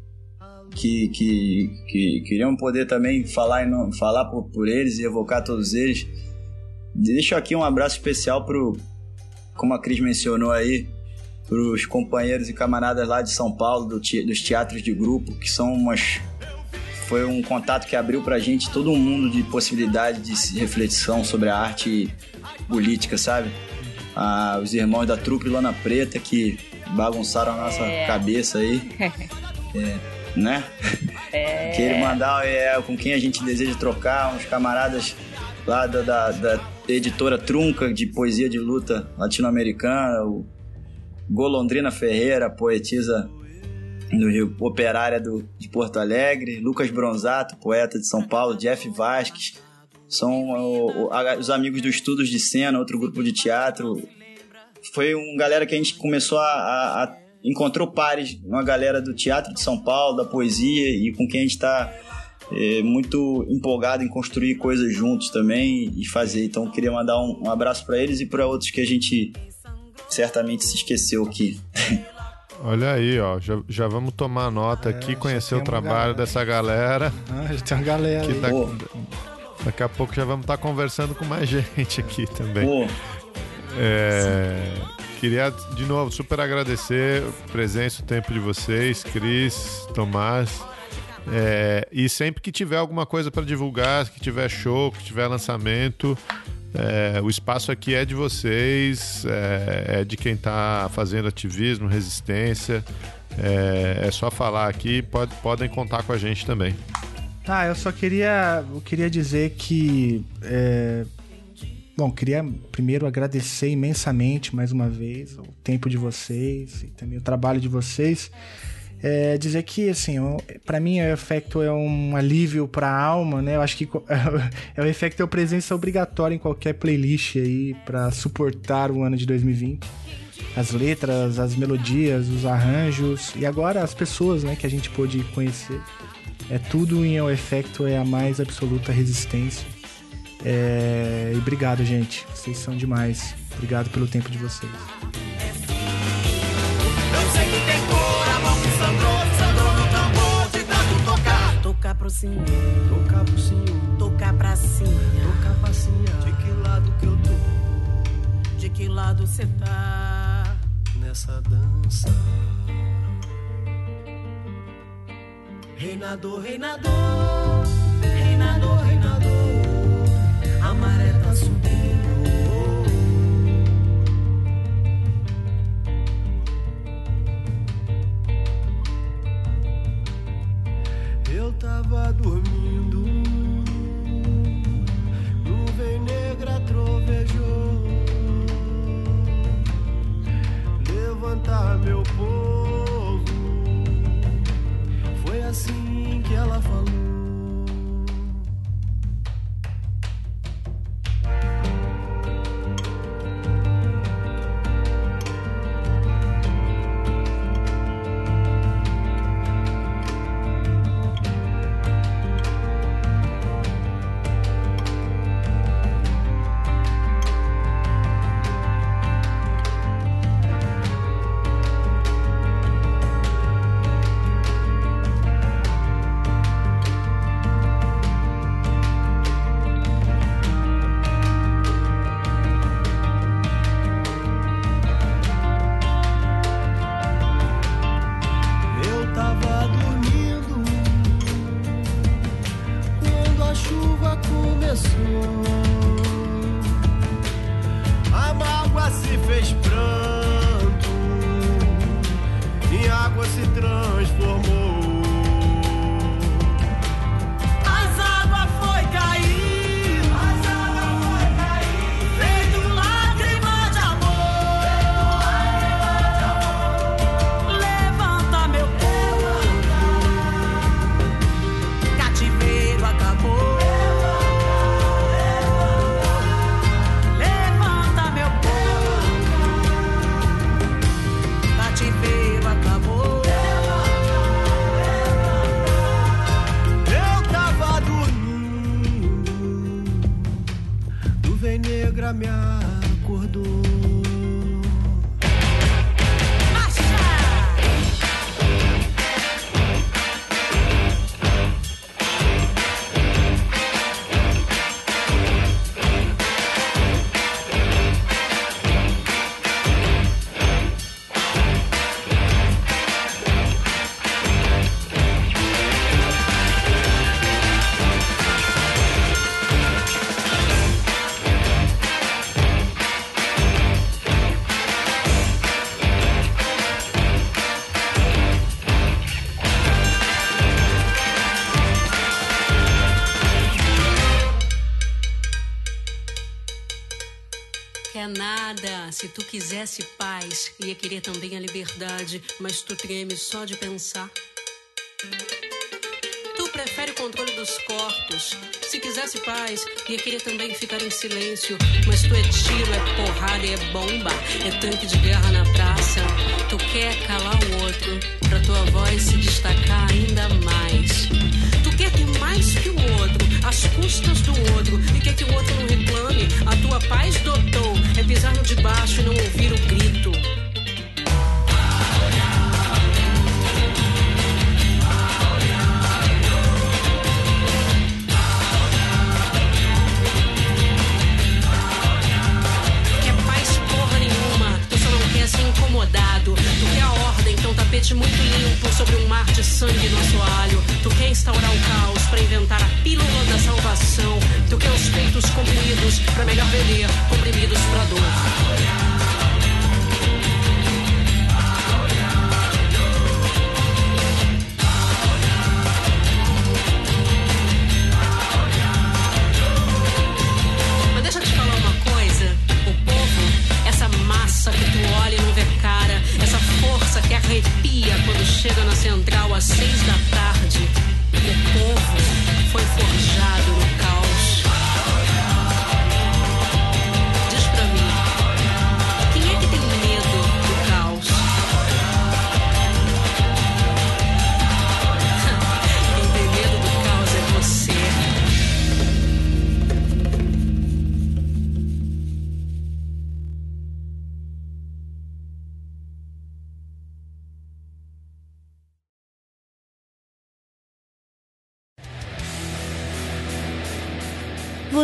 Que, que, que queriam poder também falar, falar por, por eles e evocar todos eles. Deixo aqui um abraço especial pro, como a Cris mencionou aí, para os companheiros e camaradas lá de São Paulo, do te, dos teatros de grupo, que são umas. Foi um contato que abriu pra gente todo um mundo de possibilidade de reflexão sobre a arte política, sabe? Ah, os irmãos da trupe Lona Preta que bagunçaram a nossa É. cabeça aí, é, né? É. Queiro mandar é, com quem a gente deseja trocar, uns camaradas lá da, da, da editora Trunca de poesia de luta latino-americana, o Golondrina Ferreira, poetisa do Rio, operária do, de Porto Alegre, Lucas Bronzato, poeta de São Paulo, Jeff Vasques, são o- o- a- os amigos do Estudos de Cena, outro grupo de teatro. Foi uma galera que a gente começou a, a- a- encontrou pares, uma galera do teatro de São Paulo, da poesia e com quem a gente está muito empolgado em construir coisas juntos também e fazer. Então queria mandar um, um abraço para eles e para outros que a gente certamente se esqueceu aqui. Olha aí, ó. Já, já vamos tomar nota aqui, conhecer o trabalho galera. dessa galera. Ah, já tem uma galera Que aí. tá- Pô. Daqui a pouco já vamos estar conversando com mais gente aqui também. É, queria, de novo, super agradecer a presença, o tempo de vocês, Cris, Tomás. É, e sempre que tiver alguma coisa para divulgar, que tiver show, que tiver lançamento, é, o espaço aqui é de vocês, é, é de quem está fazendo ativismo, resistência. É, é só falar aqui, pode, podem contar com a gente também. Ah, eu só queria, eu queria dizer que. é, bom, queria primeiro agradecer imensamente mais uma vez o tempo de vocês e também o trabalho de vocês. É, dizer que, assim, para mim o efeito é um alívio para a alma, né? Eu acho que é o efeito é presença obrigatória em qualquer playlist aí para suportar o ano de 2020. As letras, as melodias, os arranjos e agora as pessoas, né, que a gente pôde conhecer. É tudo em El Efecto, é a mais absoluta resistência. É, E obrigado, gente. Vocês são demais. Obrigado pelo tempo de vocês. Tocar. Tocar pro senhor, Tocar passinha. De que lado que eu tô De que lado cê tá? nessa dança? Reinador, reinador, reinador, reinador. A maré tá subindo. Tava dormindo, nuvem negra trovejou. Levantar meu povo, foi assim que ela falou. Quisesse paz, ia querer também a liberdade, mas tu treme só de pensar. Tu prefere o controle dos corpos. Se quisesse paz, ia querer também ficar em silêncio. Mas tu é tiro, é porrada é bomba. É tanque de guerra na praça. Tu quer calar o outro, pra tua voz se destacar ainda mais. Tu quer ter mais que o outro, às custas do outro. E quer que o outro não reclame. A tua paz, doutor, é pisar no de baixo e não ouvir o grito. Quer paz porra nenhuma, tu só não quer ser incomodado. Tu quer a ordem, então tapete muito limpo sobre um mar de sangue no assoalho. Tu quer instaurar o caos pra inventar a pílula da salvação. Tu quer os peitos comprimidos pra melhor vender, comprimidos pra dor. Deixa arrepia quando chega na central às seis da tarde. O povo